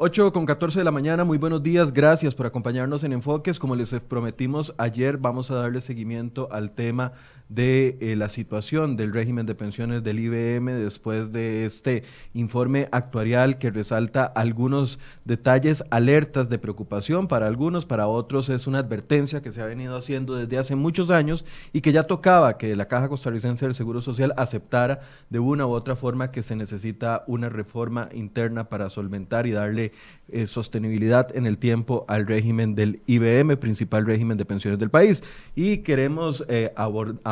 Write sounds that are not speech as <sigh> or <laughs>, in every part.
8 con 14 de la mañana, muy buenos días, gracias por acompañarnos en Enfoques. Como les prometimos ayer, vamos a darle seguimiento al tema de eh, la situación del régimen de pensiones del IBM después de este informe actuarial que resalta algunos detalles, alertas de preocupación para algunos, para otros es una advertencia que se ha venido haciendo desde hace muchos años y que ya tocaba que la Caja Costarricense del Seguro Social aceptara de una u otra forma que se necesita una reforma interna para solventar y darle eh, sostenibilidad en el tiempo al régimen del IBM, principal régimen de pensiones del país. Y queremos eh,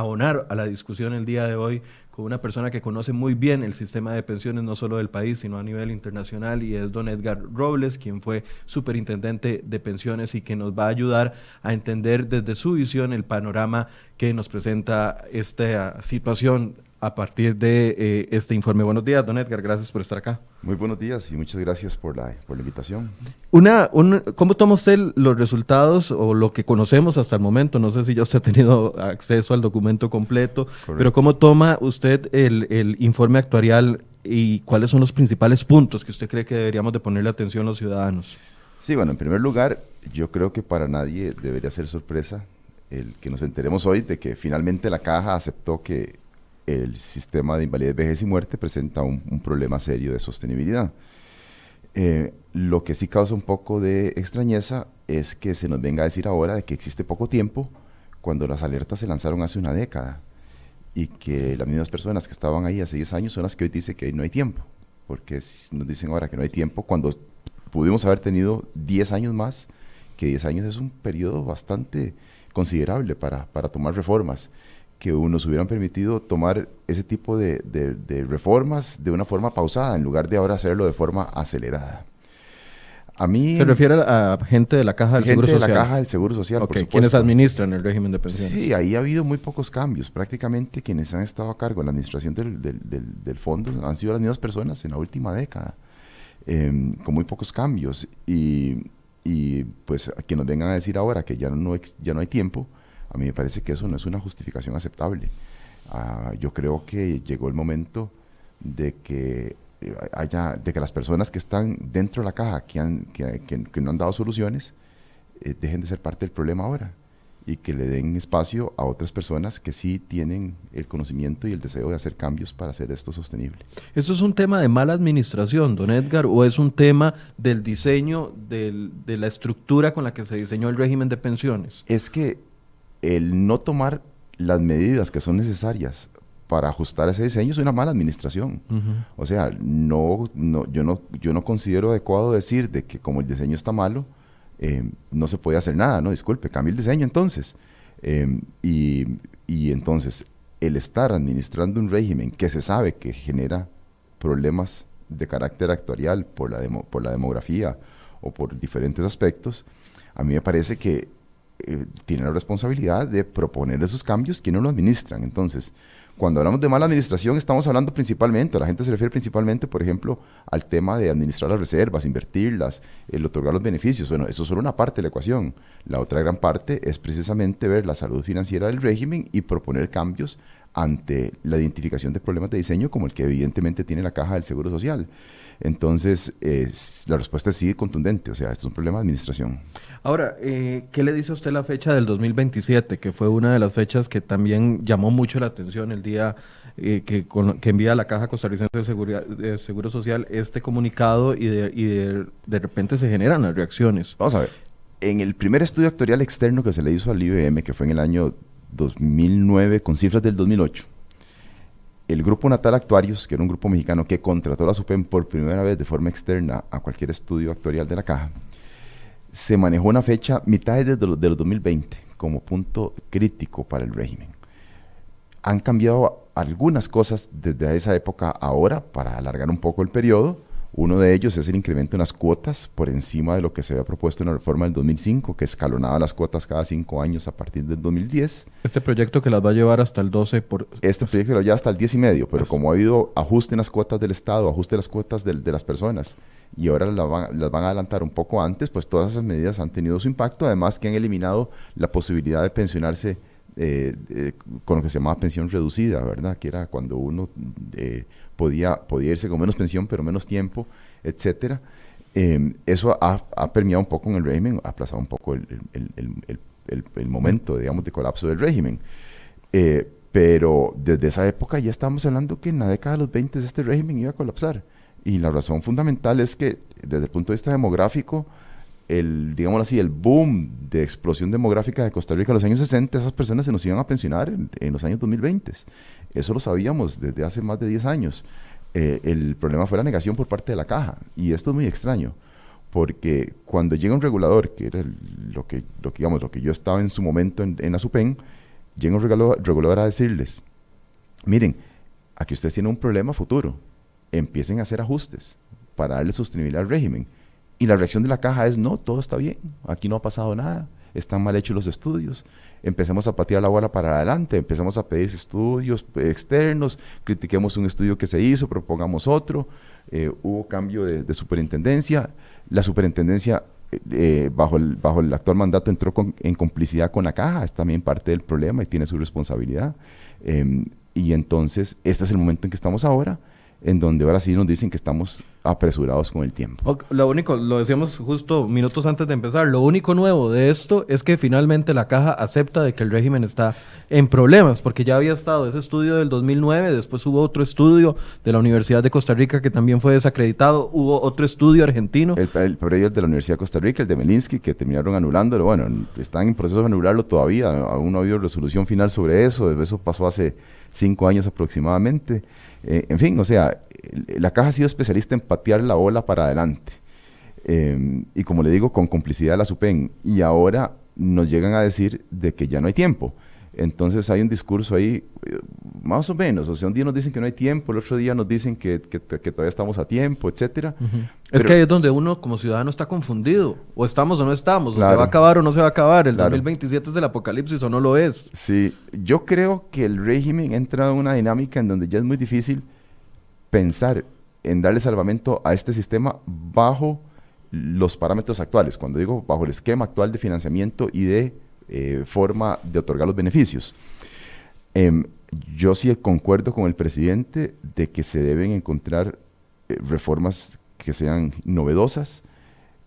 abonar a la discusión el día de hoy con una persona que conoce muy bien el sistema de pensiones, no solo del país, sino a nivel internacional, y es don Edgar Robles, quien fue superintendente de pensiones y que nos va a ayudar a entender desde su visión el panorama que nos presenta esta situación a partir de eh, este informe. Buenos días, don Edgar, gracias por estar acá. Muy buenos días y muchas gracias por la, por la invitación. Una, ¿Cómo toma usted los resultados o lo que conocemos hasta el momento? No sé si ya usted ha tenido acceso al documento completo, pero ¿cómo toma usted el, el informe actuarial y cuáles son los principales puntos que usted cree que deberíamos de ponerle atención los ciudadanos? Sí, bueno, en primer lugar, yo creo que para nadie debería ser sorpresa el que nos enteremos hoy de que finalmente la caja aceptó que el sistema de invalidez, vejez y muerte presenta un, problema serio de sostenibilidad. Eh, lo que sí causa un poco de extrañeza es que se nos venga a decir ahora de que existe poco tiempo cuando las alertas se lanzaron hace una década y que las mismas personas que estaban ahí hace 10 años son las que hoy dicen que no hay tiempo, porque nos dicen ahora que no hay tiempo cuando pudimos haber tenido 10 años más, que 10 años es un periodo bastante considerable para, para tomar reformas que nos hubieran permitido tomar ese tipo de, reformas de una forma pausada, en lugar de ahora hacerlo de forma acelerada. A mí, ¿Se refiere a gente de la Caja del Seguro Social? de la Caja del Seguro Social, quienes administran el régimen de pensiones. Sí, ahí ha habido muy pocos cambios. Prácticamente quienes han estado a cargo de la administración del, fondo han sido las mismas personas en la última década, em, con muy pocos cambios. Y, y pues que nos vengan a decir ahora que ya no, ya no hay tiempo, a mí me parece que eso no es una justificación aceptable. Ah, yo creo que llegó el momento de que eh, haya, de que las personas que están dentro de la caja, que, han, que, no han dado soluciones, eh, dejen de ser parte del problema ahora y que le den espacio a otras personas que sí tienen el conocimiento y el deseo de hacer cambios para hacer esto sostenible. ¿Esto es un tema de mala administración, don Edgar, o es un tema del diseño de la estructura con la que se diseñó el régimen de pensiones? Es que el no tomar las medidas que son necesarias para ajustar ese diseño es una mala administración. O sea, no, no, yo, no, yo no considero adecuado decir de que como el diseño está malo, eh, no se puede hacer nada, no, disculpe, cambie el diseño entonces. Eh, y, y, entonces, el estar administrando un régimen que se sabe que genera problemas de carácter actuarial por la, por la demografía o por diferentes aspectos, a mí me parece que eh, tiene la responsabilidad de proponer esos cambios quienes lo administran. Entonces, cuando hablamos de mala administración, estamos hablando principalmente, la gente se refiere principalmente, por ejemplo, al tema de administrar las reservas, invertirlas, el otorgar los beneficios. Bueno, eso es solo una parte de la ecuación. La otra gran parte es precisamente ver la salud financiera del régimen y proponer cambios ante la identificación de problemas de diseño como el que evidentemente tiene la caja del Seguro Social. Entonces, la respuesta es sí contundente, o sea, esto es un problema de administración. Ahora, eh, ¿qué le dice a usted la fecha del 2027, que fue una de las fechas que también llamó mucho la atención el día eh, que, envía la Caja Costarricense de, Seguridad, de Seguro Social este comunicado y, de, de, repente se generan las reacciones? Vamos a ver, en el primer estudio actuarial externo que se le hizo al IBM, que fue en el año 2009 con cifras del 2008, el grupo Natal Actuarios, que era un grupo mexicano que contrató la SUPEM por primera vez de forma externa a cualquier estudio actuarial de la caja, se manejó una fecha mitad de, los, 2020 como punto crítico para el régimen. Han cambiado algunas cosas desde esa época ahora para alargar un poco el periodo, uno de ellos es el incremento en las cuotas por encima de lo que se había propuesto en la reforma del 2005, que escalonaba las cuotas cada cinco años a partir del 2010. Este proyecto que las va a llevar hasta el 12 por... Este proyecto lo lleva hasta el 10 y medio, pero como ha habido ajuste en las cuotas del Estado, ajuste en las cuotas de, las personas, y ahora las van, las van, a adelantar un poco antes, pues todas esas medidas han tenido su impacto, además que han eliminado la posibilidad de pensionarse eh, con lo que se llamaba pensión reducida, ¿verdad? Que era cuando uno... Eh, podía, podía irse con menos pensión, pero menos tiempo, etcétera. Em, eso ha, permeado un poco en el régimen, ha aplazado un poco el, momento, digamos, de colapso del régimen. Eh, pero desde esa época ya estamos hablando que en la década de los 20 este régimen iba a colapsar. Y la razón fundamental es que desde el punto de vista demográfico, el, digámoslo así, el boom de explosión demográfica de Costa Rica en los años 60, esas personas se nos iban a pensionar en, los años 2020. Eso lo sabíamos desde hace más de 10 años. Eh, el problema fue la negación por parte de la caja. Y esto es muy extraño, porque cuando llega un regulador, que era lo, que, lo, digamos, lo que yo estaba en su momento en, en la SUPEN, llega un regulador, a decirles, miren, aquí ustedes tienen un problema futuro, empiecen a hacer ajustes para darle sostenibilidad al régimen. Y la reacción de la caja es, no, todo está bien, aquí no ha pasado nada, están mal hechos los estudios, empecemos a patear la bola para adelante, empezamos a pedir estudios externos, critiquemos un estudio que se hizo, propongamos otro, eh, hubo cambio de superintendencia, la superintendencia eh, bajo, el, bajo el actual mandato entró en complicidad con la caja, es también parte del problema y tiene su responsabilidad. Em, y entonces, este es el momento en que estamos ahora en donde ahora sí nos dicen que estamos apresurados con el tiempo. Lo único, lo decíamos justo minutos antes de empezar, lo único nuevo de esto es que finalmente la caja acepta de que el régimen está en problemas, porque ya había estado ese estudio del 2009, después hubo otro estudio de la Universidad de Costa Rica que también fue desacreditado, hubo otro estudio argentino. El, el, el de la Universidad de Costa Rica, el de Melinsky, que terminaron anulándolo, bueno, están en proceso de anularlo todavía, aún no ha habido resolución final sobre eso, eso pasó hace cinco años aproximadamente. Eh, en fin, o sea, la caja ha sido especialista en patear la ola para adelante. Em, y como le digo, con complicidad de la SUPEN. Y ahora nos llegan a decir de que ya no hay tiempo. Entonces hay un discurso ahí, eh, más o menos, o sea, un día nos dicen que no hay tiempo, el otro día nos dicen que, todavía estamos a tiempo, etcétera. es que ahí es donde uno como ciudadano está confundido, o estamos o no estamos, o se va a acabar o no se va a acabar, el 2027 es el apocalipsis o no lo es. Sí, yo creo que el régimen entra en una dinámica en donde ya es muy difícil pensar en darle salvamento a este sistema bajo los parámetros actuales, cuando digo bajo el esquema actual de financiamiento y de eh, forma de otorgar los beneficios. Em, yo sí concuerdo con el presidente de que se deben encontrar eh, reformas que sean novedosas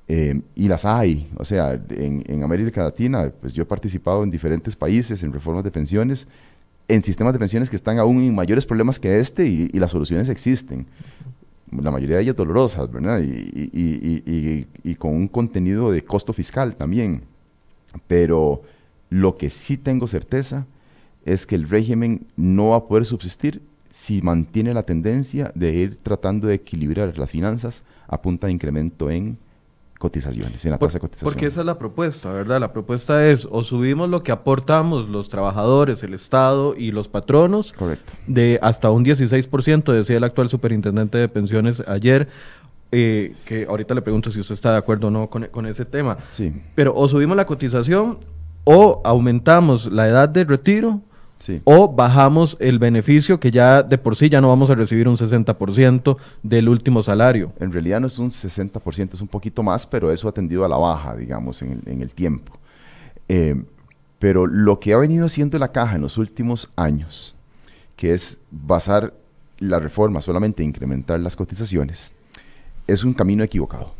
em, y las hay. O sea, en, América Latina, pues yo he participado en diferentes países en reformas de pensiones, en sistemas de pensiones que están aún en mayores problemas que este y, las soluciones existen. La mayoría de ellas dolorosas, ¿verdad? y, y con un contenido de costo fiscal también. Pero lo que sí tengo certeza es que el régimen no va a poder subsistir si mantiene la tendencia de ir tratando de equilibrar las finanzas a punta de incremento en cotizaciones, en la tasa de cotización. Porque esa es la propuesta, ¿verdad? La propuesta es o subimos lo que aportamos los trabajadores, el Estado y los patronos, Correcto. de hasta un 16%, decía el actual superintendente de pensiones ayer, eh, que ahorita le pregunto si usted está de acuerdo o no con, ese tema. Sí. Pero o subimos la cotización o aumentamos la edad de retiro o bajamos el beneficio que ya de por sí ya no vamos a recibir un 60% del último salario. En realidad no es un 60%, es un poquito más, pero eso ha tendido a la baja, digamos, en el, tiempo. Eh, pero lo que ha venido haciendo la caja en los últimos años, que es basar la reforma solamente en incrementar las cotizaciones, es un camino equivocado.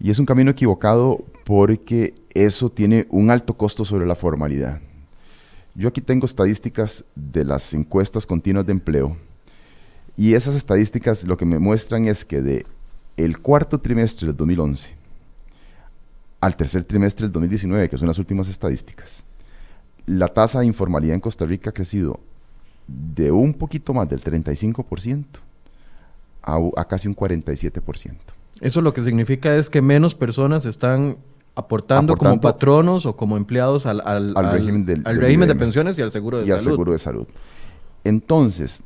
Y es un camino equivocado porque eso tiene un alto costo sobre la formalidad. Yo aquí tengo estadísticas de las encuestas continuas de empleo y esas estadísticas lo que me muestran es que de el cuarto trimestre del 2011 al tercer trimestre del 2019, que son las últimas estadísticas, la tasa de informalidad en Costa Rica ha crecido de un poquito más del 35% a, casi un 47%. Eso lo que significa es que menos personas están aportando, como patronos o como empleados al, régimen, de pensiones y al seguro de salud. Y al seguro de salud. Entonces,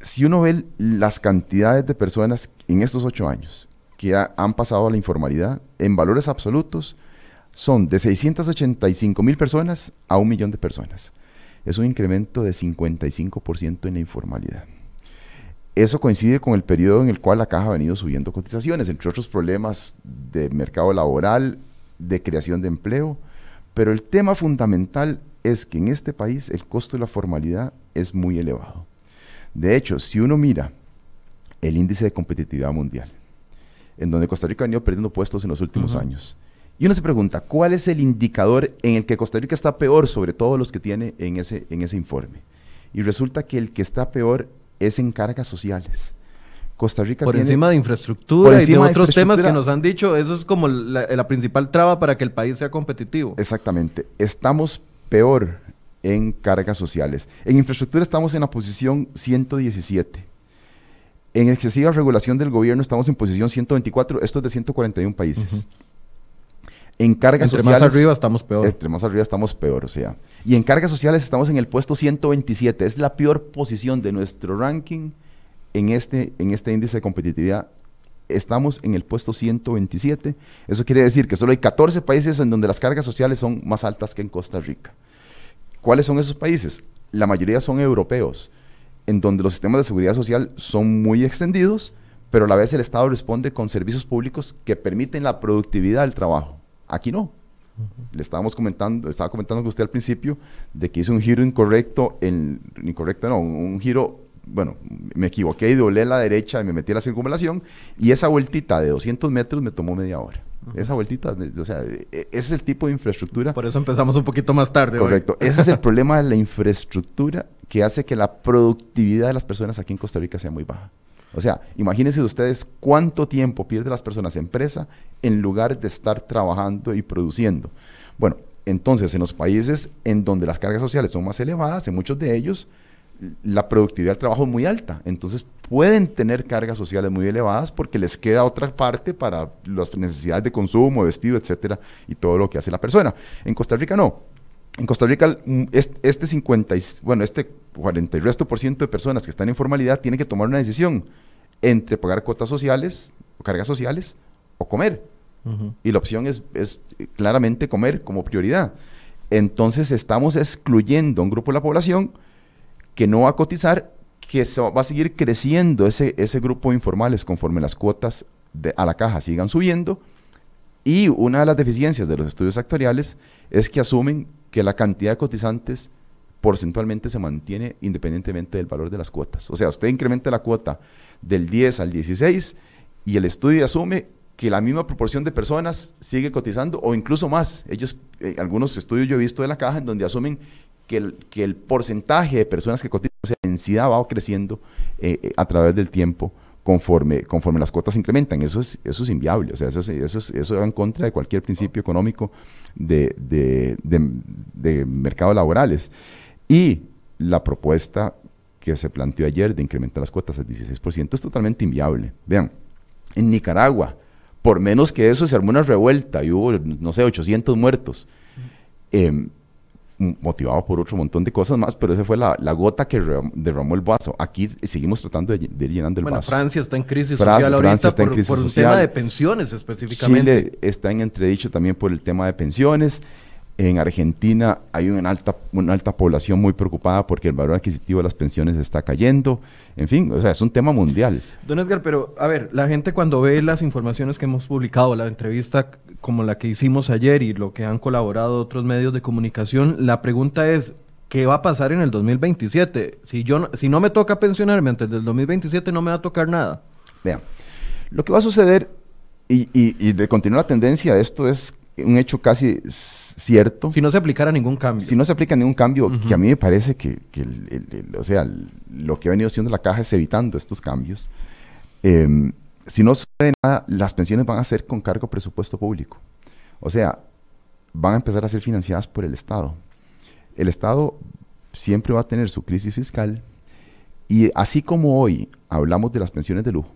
si uno ve las cantidades de personas en estos ocho años que han pasado a la informalidad, en valores absolutos, son de 685 mil personas a un millón de personas. Es un incremento de 55% en la informalidad. Eso coincide con el periodo en el cual la caja ha venido subiendo cotizaciones, entre otros problemas de mercado laboral, de creación de empleo, pero el tema fundamental es que en este país el costo de la formalidad es muy elevado. De hecho, si uno mira el índice de competitividad mundial, en donde Costa Rica ha venido perdiendo puestos en los últimos años. Y uno se pregunta, ¿cuál es el indicador en el que Costa Rica está peor sobre todos los que tiene en ese, en ese informe? Y resulta que el que está peor es en cargas sociales. Costa Rica por encima de infraestructura y de otros temas que nos han dicho, eso es como la, principal traba para que el país sea competitivo. Exactamente. Estamos peor en cargas sociales. En infraestructura estamos en la posición 117. En excesiva regulación del gobierno estamos en posición 124, esto es de 141 países. En cargas entre sociales. más arriba estamos peor. Entre más arriba estamos peor, o sea. Y en cargas sociales estamos en el puesto 127. Es la peor posición de nuestro ranking en este, en este índice de competitividad. Estamos en el puesto 127. Eso quiere decir que solo hay 14 países en donde las cargas sociales son más altas que en Costa Rica. ¿Cuáles son esos países? La mayoría son europeos, en donde los sistemas de seguridad social son muy extendidos, pero a la vez el Estado responde con servicios públicos que permiten la productividad del trabajo. Aquí no. Le estábamos comentando, estaba comentando con usted al principio de que hice un giro incorrecto, en, incorrecto no, un giro, bueno, me equivoqué y doblé a la derecha y me metí a la circunvalación y esa vueltita de 200 metros me tomó media hora. Esa vueltita, o sea, e, ese es el tipo de infraestructura. Por eso empezamos un poquito más tarde. Correcto. Ese es el problema de la infraestructura que hace que la productividad de las personas aquí en Costa Rica sea muy baja. O sea, imagínense ustedes cuánto tiempo pierden las personas en presa en lugar de estar trabajando y produciendo. Bueno, entonces en los países en donde las cargas sociales son más elevadas, en muchos de ellos, la productividad del trabajo es muy alta. Entonces pueden tener cargas sociales muy elevadas porque les queda otra parte para las necesidades de consumo, vestido, etcétera, y todo lo que hace la persona. En Costa Rica no. En Costa Rica, este 50, bueno, este 40 y resto por ciento de personas que están en formalidad tienen que tomar una decisión entre pagar cuotas sociales o cargas sociales o comer. Y la opción es, es, claramente comer como prioridad. Entonces estamos excluyendo a un grupo de la población que no va a cotizar, que va a seguir creciendo ese, ese grupo de informales conforme las cuotas de, a la caja sigan subiendo. Y una de las deficiencias de los estudios actuariales es que asumen que la cantidad de cotizantes porcentualmente se mantiene independientemente del valor de las cuotas. O sea, usted incrementa la cuota del 10 al 16 y el estudio asume que la misma proporción de personas sigue cotizando o incluso más. Ellos, eh, algunos estudios yo he visto de la caja en donde asumen que el, que el porcentaje de personas que cotizan, o sea, la va creciendo eh, eh, a través del tiempo conforme, conforme las cuotas se incrementan. Eso es, eso es inviable, o sea, eso, eso, eso va en contra de cualquier principio económico de, de, de mercados laborales. Y la propuesta que se planteó ayer de incrementar las cuotas al 16% es totalmente inviable. Vean, en Nicaragua, por menos que eso se armó una revuelta y hubo, no sé, 800 muertos, eh, motivado por otro montón de cosas más, pero esa fue la, gota que derramó el vaso. Aquí seguimos tratando de, ir llenando el bueno, vaso. Francia está en crisis social ahorita por, un tema de pensiones específicamente. Chile está en entredicho también por el tema de pensiones. En Argentina hay una alta, una alta población muy preocupada porque el valor adquisitivo de las pensiones está cayendo. En fin, o sea, es un tema mundial. Don Edgar, pero a ver, la gente cuando ve las informaciones que hemos publicado, la entrevista como la que hicimos ayer y lo que han colaborado otros medios de comunicación, la pregunta es, ¿qué va a pasar en el 2027? Si, yo, si no me toca pensionarme antes del 2027, no me va a tocar nada. Vean, lo que va a suceder, y, y de continuar la tendencia de esto, es un hecho casi cierto. Si no se aplicara ningún cambio. Si no se aplica ningún cambio, que a mí me parece que, o sea, lo que ha venido haciendo la caja es evitando estos cambios. Em, si no sucede nada, las pensiones van a ser con cargo presupuesto público. O sea, van a empezar a ser financiadas por el Estado. El Estado siempre va a tener su crisis fiscal y así como hoy hablamos de las pensiones de lujo,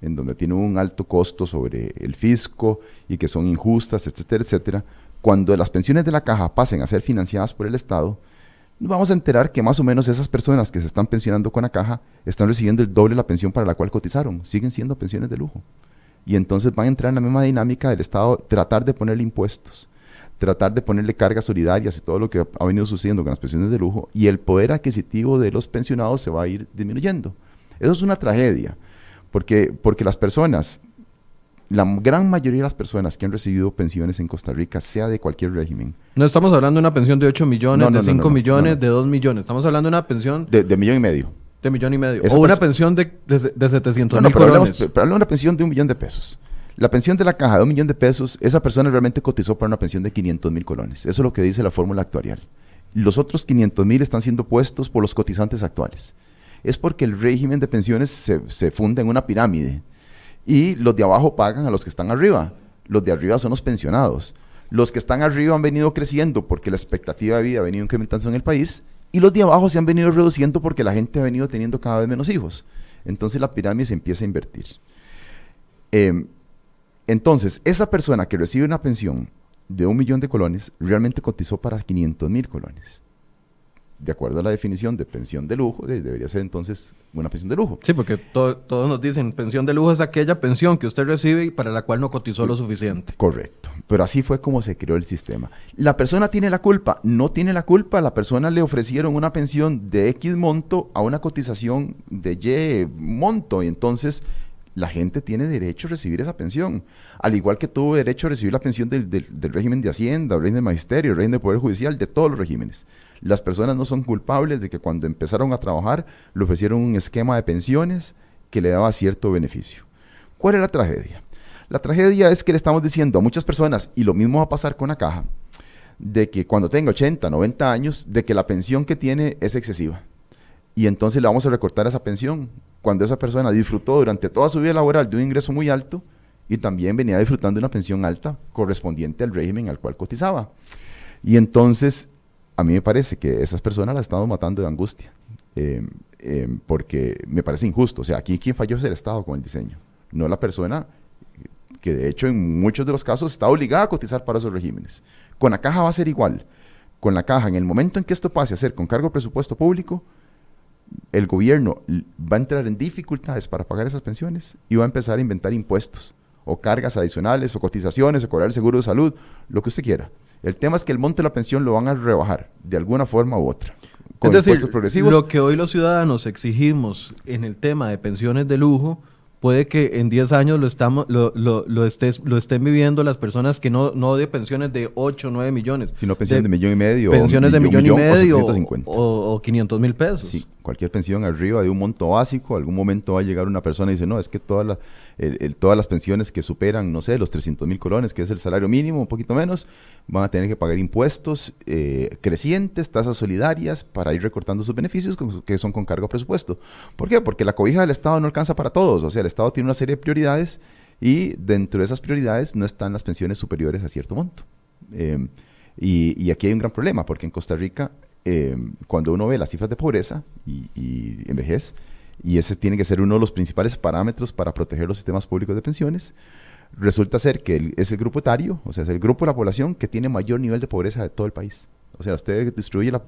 en donde tienen un alto costo sobre el fisco y que son injustas, etcétera, etcétera, cuando las pensiones de la caja pasen a ser financiadas por el Estado, vamos a enterar que más o menos esas personas que se están pensionando con la caja están recibiendo el doble de la pensión para la cual cotizaron, siguen siendo pensiones de lujo. Y entonces van a entrar en la misma dinámica del Estado, tratar de ponerle impuestos, tratar de ponerle cargas solidarias y todo lo que ha venido sucediendo con las pensiones de lujo, y el poder adquisitivo de los pensionados se va a ir disminuyendo. Eso es una tragedia. Porque, porque las personas, la gran mayoría de las personas que han recibido pensiones en Costa Rica, sea de cualquier régimen. No estamos hablando de una pensión de 8 millones, de 5 millones, de 2 millones. Estamos hablando de una pensión... De, de millón y medio. De millón y medio. o una pensión de, de, de 700 mil pero hablamos, pero hablamos de una pensión de un millón de pesos. La pensión de la caja de un millón de pesos, esa persona realmente cotizó para una pensión de 500 mil colones. Eso es lo que dice la fórmula actuarial. Los otros 500 mil están siendo puestos por los cotizantes actuales. Es porque el régimen de pensiones se, se funda en una pirámide y los de abajo pagan a los que están arriba. Los de arriba son los pensionados. Los que están arriba han venido creciendo porque la expectativa de vida ha venido incrementándose en el país y los de abajo se han venido reduciendo porque la gente ha venido teniendo cada vez menos hijos. Entonces la pirámide se empieza a invertir. Em, entonces, esa persona que recibe una pensión de un millón de colones realmente cotizó para 500 mil colones de acuerdo a la definición de pensión de lujo, debería ser entonces una pensión de lujo. Sí, porque todos nos dicen, pensión de lujo es aquella pensión que usted recibe y para la cual no cotizó lo suficiente. Correcto, pero así fue como se creó el sistema. La persona tiene la culpa, no tiene la culpa, la persona le ofrecieron una pensión de X monto a una cotización de Y monto y entonces la gente tiene derecho a recibir esa pensión, al igual que tuvo derecho a recibir la pensión del, del régimen de Hacienda, del régimen de Magisterio, del régimen de Poder Judicial, de todos los regímenes. Las personas no son culpables de que cuando empezaron a trabajar le ofrecieron un esquema de pensiones que le daba cierto beneficio. ¿Cuál es la tragedia? La tragedia es que le estamos diciendo a muchas personas, y lo mismo va a pasar con la caja, de que cuando tenga 80, 90 años, de que la pensión que tiene es excesiva. Y entonces le vamos a recortar esa pensión cuando esa persona disfrutó durante toda su vida laboral de un ingreso muy alto y también venía disfrutando de una pensión alta correspondiente al régimen al cual cotizaba. Y entonces a mí me parece que esas personas las estamos matando de angustia, em, em, porque me parece injusto. O sea, aquí quien falló es el Estado con el diseño, no la persona que de hecho en muchos de los casos está obligada a cotizar para esos regímenes. Con la caja va a ser igual. Con la caja, en el momento en que esto pase a ser con cargo de presupuesto público, el gobierno va a entrar en dificultades para pagar esas pensiones y va a empezar a inventar impuestos o cargas adicionales o cotizaciones o cobrar el seguro de salud, lo que usted quiera. El tema es que el monte de la pensión lo van a rebajar de alguna forma u otra. Con es decir, progresivos. lo que hoy los ciudadanos exigimos en el tema de pensiones de lujo, puede que en 10 años lo, estamos, lo, lo, lo, estés, lo estén viviendo las personas que no, no de pensiones de 8 o 9 millones. Sino pensiones de, millón y medio. Pensiones de millón, y medio o, o, 500 mil pesos. Sí, cualquier pensión arriba de un monto básico, algún momento va a llegar una persona y dice, no, es que todas las todas las pensiones que superan, no sé, los 300 mil colones, que es el salario mínimo, un poquito menos, van a tener que pagar impuestos eh, crecientes, tasas solidarias, para ir recortando sus beneficios que son con cargo a presupuesto. ¿Por qué? Porque la cobija del Estado no alcanza para todos, o sea, el Estado tiene una serie de prioridades y dentro de esas prioridades no están las pensiones superiores a cierto monto. Eh, y, aquí hay un gran problema, porque en Costa Rica, eh, cuando uno ve las cifras de pobreza y, y en vejez, y ese tiene que ser uno de los principales parámetros para proteger los sistemas públicos de pensiones. Resulta ser que es el grupo etario, o sea, es el grupo de la población que tiene mayor nivel de pobreza de todo el país. O sea, usted distribuye la,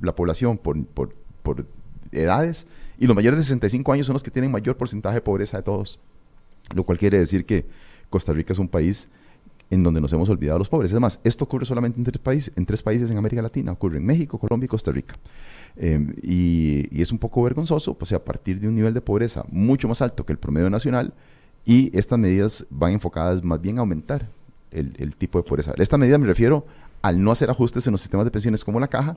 la, población por, por, por, edades y los mayores de 65 años son los que tienen mayor porcentaje de pobreza de todos. Lo cual quiere decir que Costa Rica es un país en donde nos hemos olvidado los pobres. Es más, esto ocurre solamente en tres países, en tres países en América Latina, ocurre en México, Colombia y Costa Rica. Em, y, es un poco vergonzoso, pues a partir de un nivel de pobreza mucho más alto que el promedio nacional, y estas medidas van enfocadas más bien a aumentar el, tipo de pobreza. Esta medida me refiero al no hacer ajustes en los sistemas de pensiones como la caja,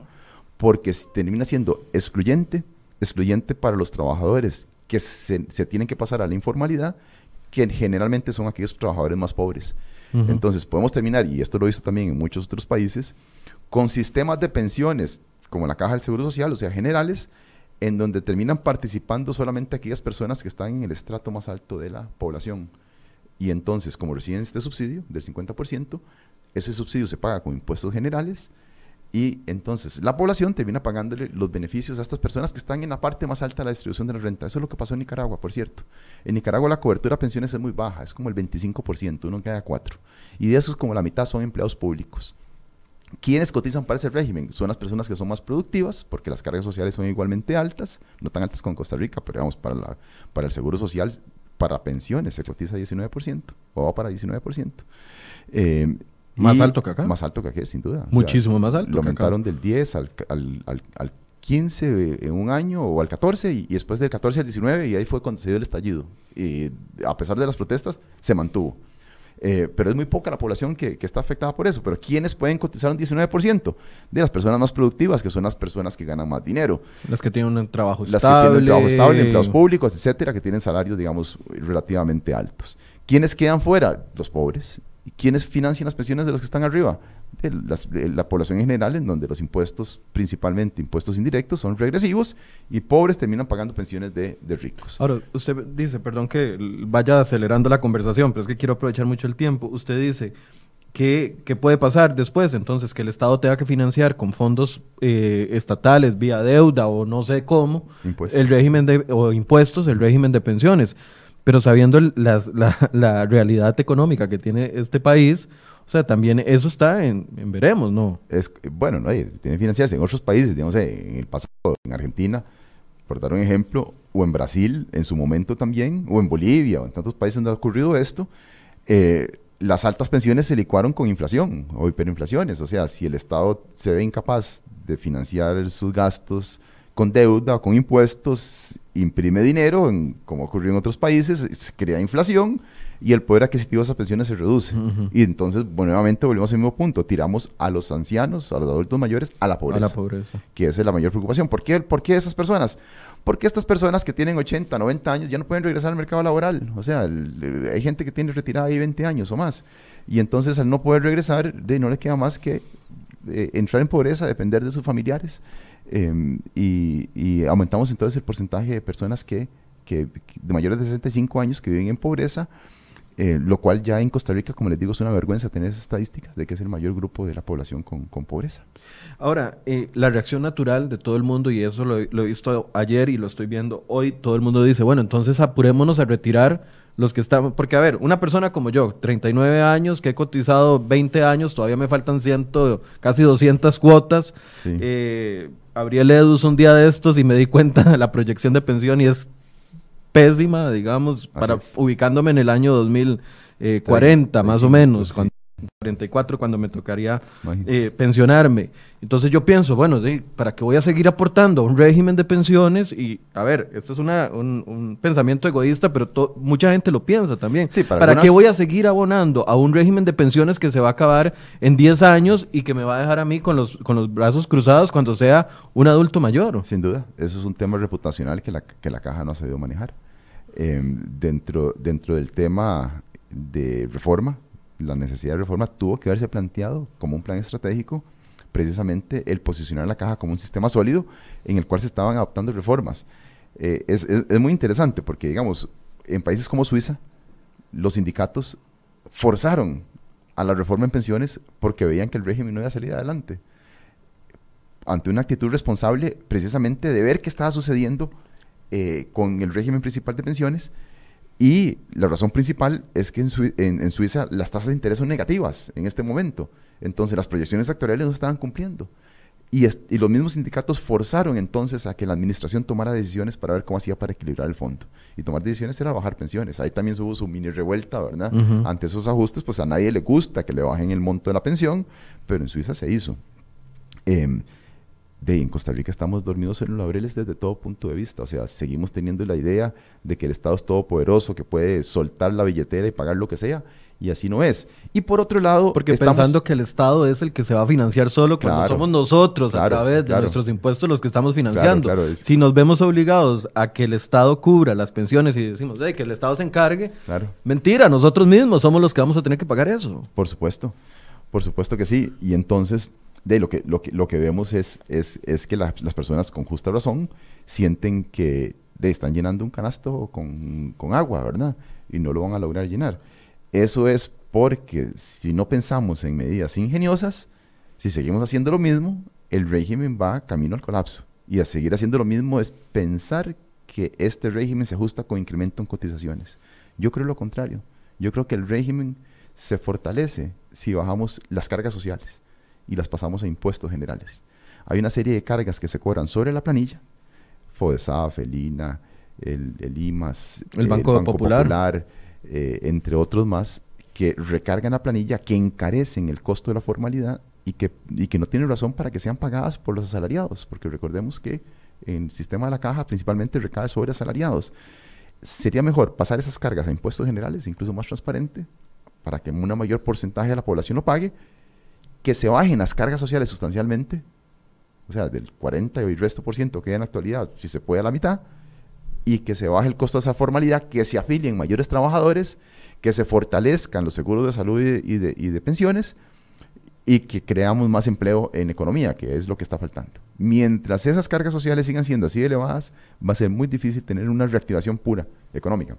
porque termina siendo excluyente, excluyente para los trabajadores que se tienen que pasar a la informalidad, que generalmente son aquellos trabajadores más pobres. Entonces podemos terminar, y esto lo he visto también en muchos otros países, con sistemas de pensiones como la Caja del Seguro Social, o sea, generales, en donde terminan participando solamente aquellas personas que están en el estrato más alto de la población. Y entonces, como reciben este subsidio del 50%, ese subsidio se paga con impuestos generales y entonces la población termina pagándole los beneficios a estas personas que están en la parte más alta de la distribución de la renta. Eso es lo que pasó en Nicaragua, por cierto. En Nicaragua la cobertura de pensiones es muy baja, es como el 25%, uno queda cuatro. Y de esos como la mitad son empleados públicos. ¿Quiénes cotizan para ese régimen? Son las personas que son más productivas, porque las cargas sociales son igualmente altas, no tan altas como en Costa Rica, pero digamos, para, la, para el seguro social, para pensiones se cotiza 19%, o va para 19%. Eh, más alto que acá. Más alto que aquí, sin duda. Muchísimo más alto. Lo aumentaron del 10 al, al, al, 15 en un año o al 14 y, después del 14 al 19 y ahí fue cuando se dio el estallido. Y a pesar de las protestas, se mantuvo. Eh, pero es muy poca la población que, está afectada por eso. Pero ¿quiénes pueden cotizar un 19%? De las personas más productivas, que son las personas que ganan más dinero. Las que tienen un trabajo estable. Las que tienen un trabajo estable, empleados públicos, etcétera, que tienen salarios, digamos, relativamente altos. ¿Quiénes quedan fuera? Los pobres. ¿Y quiénes financian las pensiones de los que están arriba? la población en general, en donde los impuestos, principalmente impuestos indirectos, son regresivos y pobres terminan pagando pensiones de, ricos. Ahora, usted dice, perdón que vaya acelerando la conversación, pero es que quiero aprovechar mucho el tiempo. Usted dice, ¿Qué, ¿Qué, puede pasar después? Entonces, que el Estado tenga que financiar con fondos eh, estatales, vía deuda o no sé cómo, el régimen de, o impuestos, el régimen de pensiones. Pero sabiendo la, <laughs> la, realidad económica que tiene este país, o sea, también eso está en, veremos, ¿no? Es, bueno, no, tiene que financiarse en otros países, digamos, en el pasado, en Argentina, por dar un ejemplo, o en Brasil en su momento también, o en Bolivia, o en tantos países donde ha ocurrido esto, eh, las altas pensiones se licuaron con inflación o hiperinflaciones. O sea, si el Estado se ve incapaz de financiar sus gastos con deuda con impuestos, imprime dinero, como ocurrió en otros países, se crea inflación y el poder adquisitivo de esas pensiones se reduce. Y entonces, nuevamente volvemos al mismo punto, tiramos a los ancianos, a los adultos mayores, a la pobreza. A la pobreza. Que esa es la mayor preocupación. ¿Por qué, ¿Por qué esas personas? Porque estas personas que tienen 80, 90 años ya no pueden regresar al mercado laboral. O sea, hay gente que tiene retirada ahí 20 años o más. Y entonces al no poder regresar, de, no le queda más que eh, entrar en pobreza, depender de sus familiares. Em, y, aumentamos entonces el porcentaje de personas que, que, de mayores de 65 años que viven en pobreza eh, lo cual ya en Costa Rica, como les digo, es una vergüenza tener esas estadísticas de que es el mayor grupo de la población con, pobreza. Ahora, eh, la reacción natural de todo el mundo, y eso lo, he visto ayer y lo estoy viendo hoy, todo el mundo dice, bueno, entonces apurémonos a retirar los que estamos, porque a ver, una persona como yo, 39 años, que he cotizado 20 años, todavía me faltan ciento, casi 200 cuotas, eh, abrí el EDUS un día de estos y me di cuenta de la proyección de pensión y es pésima, digamos, para ubicándome en el año 2040, más o menos, cuando 44 cuando me tocaría eh, pensionarme. Entonces yo pienso, bueno, ¿para qué voy a seguir aportando a un régimen de pensiones? Y a ver, esto es una, un, pensamiento egoísta, pero mucha gente lo piensa también. para, qué voy a seguir abonando a un régimen de pensiones que se va a acabar en 10 años y que me va a dejar a mí con los, con los brazos cruzados cuando sea un adulto mayor? Sin duda, eso es un tema reputacional que la, que la caja no ha sabido manejar. Em, dentro, dentro del tema de reforma, la necesidad de reforma tuvo que haberse planteado como un plan estratégico precisamente el posicionar la caja como un sistema sólido en el cual se estaban adoptando reformas. Eh, es, es, muy interesante porque, digamos, en países como Suiza, los sindicatos forzaron a la reforma en pensiones porque veían que el régimen no iba a salir adelante. Ante una actitud responsable precisamente de ver qué estaba sucediendo eh, con el régimen principal de pensiones. Y la razón principal es que en, Suiza las tasas de interés son negativas en este momento. Entonces las proyecciones actuales no estaban cumpliendo. Y, y, los mismos sindicatos forzaron entonces a que la administración tomara decisiones para ver cómo hacía para equilibrar el fondo. Y tomar decisiones era bajar pensiones. Ahí también hubo su mini revuelta, ¿verdad? Ante esos ajustes, pues a nadie le gusta que le bajen el monto de la pensión, pero en Suiza se hizo. Eh, de en Costa Rica estamos dormidos en los laureles desde todo punto de vista. O sea, seguimos teniendo la idea de que el Estado es todopoderoso, que puede soltar la billetera y pagar lo que sea. Y así no es. Y por otro lado... Porque pensando que el Estado es el que se va a financiar solo cuando somos nosotros a través de nuestros impuestos los que estamos financiando. Si nos vemos obligados a que el Estado cubra las pensiones y decimos que el Estado se encargue, mentira, nosotros mismos somos los que vamos a tener que pagar eso. Por supuesto, por supuesto que sí. Y entonces de lo que, lo que, lo que vemos es, es, es que las personas con justa razón sienten que de, están llenando un canasto con, con, agua, ¿verdad? Y no lo van a lograr llenar. Eso es porque si no pensamos en medidas ingeniosas, si seguimos haciendo lo mismo, el régimen va camino al colapso. Y a seguir haciendo lo mismo es pensar que este régimen se ajusta con incremento en cotizaciones. Yo creo lo contrario. Yo creo que el régimen se fortalece si bajamos las cargas sociales y las pasamos a impuestos generales. Hay una serie de cargas que se cobran sobre la planilla, FODESA, Felina, el, el IMAS, el Banco, Popular, eh, entre otros más, que recargan la planilla, que encarecen el costo de la formalidad y que, y que no tienen razón para que sean pagadas por los asalariados, porque recordemos que en el sistema de la caja principalmente recae sobre asalariados. Sería mejor pasar esas cargas a impuestos generales, incluso más transparente, para que un mayor porcentaje de la población lo pague que se bajen las cargas sociales sustancialmente, o sea, del 40 y el resto por ciento que hay en la actualidad, si se puede a la mitad, y que se baje el costo de esa formalidad, que se afilien mayores trabajadores, que se fortalezcan los seguros de salud y de, y de pensiones y que creamos más empleo en economía, que es lo que está faltando. Mientras esas cargas sociales sigan siendo así elevadas, va a ser muy difícil tener una reactivación pura económica.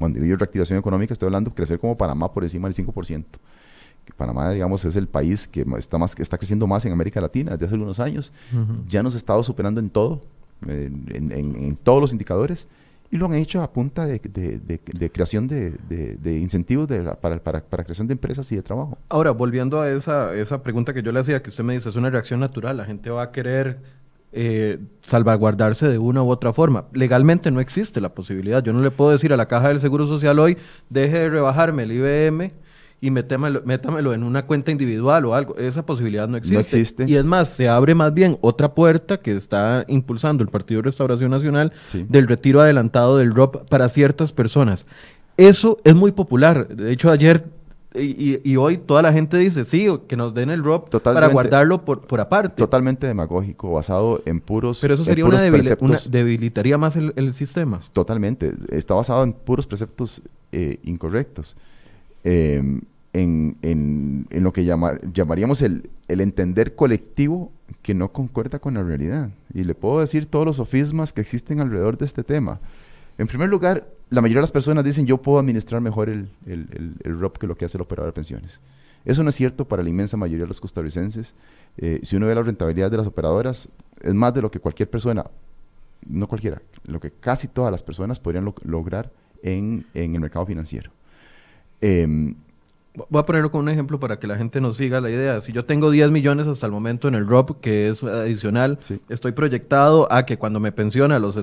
Cuando digo reactivación económica, estoy hablando de crecer como Panamá por encima del 5%. Panamá, digamos, es el país que está, más, que está creciendo más en América Latina desde hace algunos años. Ya nos ha estado superando en todo, en todos los indicadores y lo han hecho a punta de, creación de, incentivos para, para, para, creación de empresas y de trabajo. Ahora, volviendo a esa, esa pregunta que yo le hacía, que usted me dice, es una reacción natural, la gente va a querer eh, salvaguardarse de una u otra forma. Legalmente no existe la posibilidad. Yo no le puedo decir a la Caja del Seguro Social hoy, deje de rebajarme el IBM y métamelo, métamelo, en una cuenta individual o algo. Esa posibilidad no existe. no existe. Y es más, se abre más bien otra puerta que está impulsando el Partido de Restauración Nacional del retiro adelantado del ROP para ciertas personas. Eso es muy popular. De hecho, ayer y, hoy toda la gente dice, sí, que nos den el ROP para guardarlo por, por aparte. Totalmente demagógico, basado en puros Pero eso sería una, debilitaría más el, sistema. Totalmente. Está basado en puros preceptos eh, incorrectos. En, en, en, lo que llamaríamos el, el, entender colectivo que no concuerda con la realidad. Y le puedo decir todos los sofismas que existen alrededor de este tema. En primer lugar, la mayoría de las personas dicen yo puedo administrar mejor el, el, el, ROP que lo que hace el operador de pensiones. Eso no es cierto para la inmensa mayoría de los costarricenses. Eh, si uno ve la rentabilidad de las operadoras, es más de lo que cualquier persona, no cualquiera, lo que casi todas las personas podrían lograr en, en el mercado financiero. Eh, Voy a ponerlo como un ejemplo para que la gente nos siga la idea. Si yo tengo 10 millones hasta el momento en el ROP, que es adicional, estoy proyectado a que cuando me pensione a los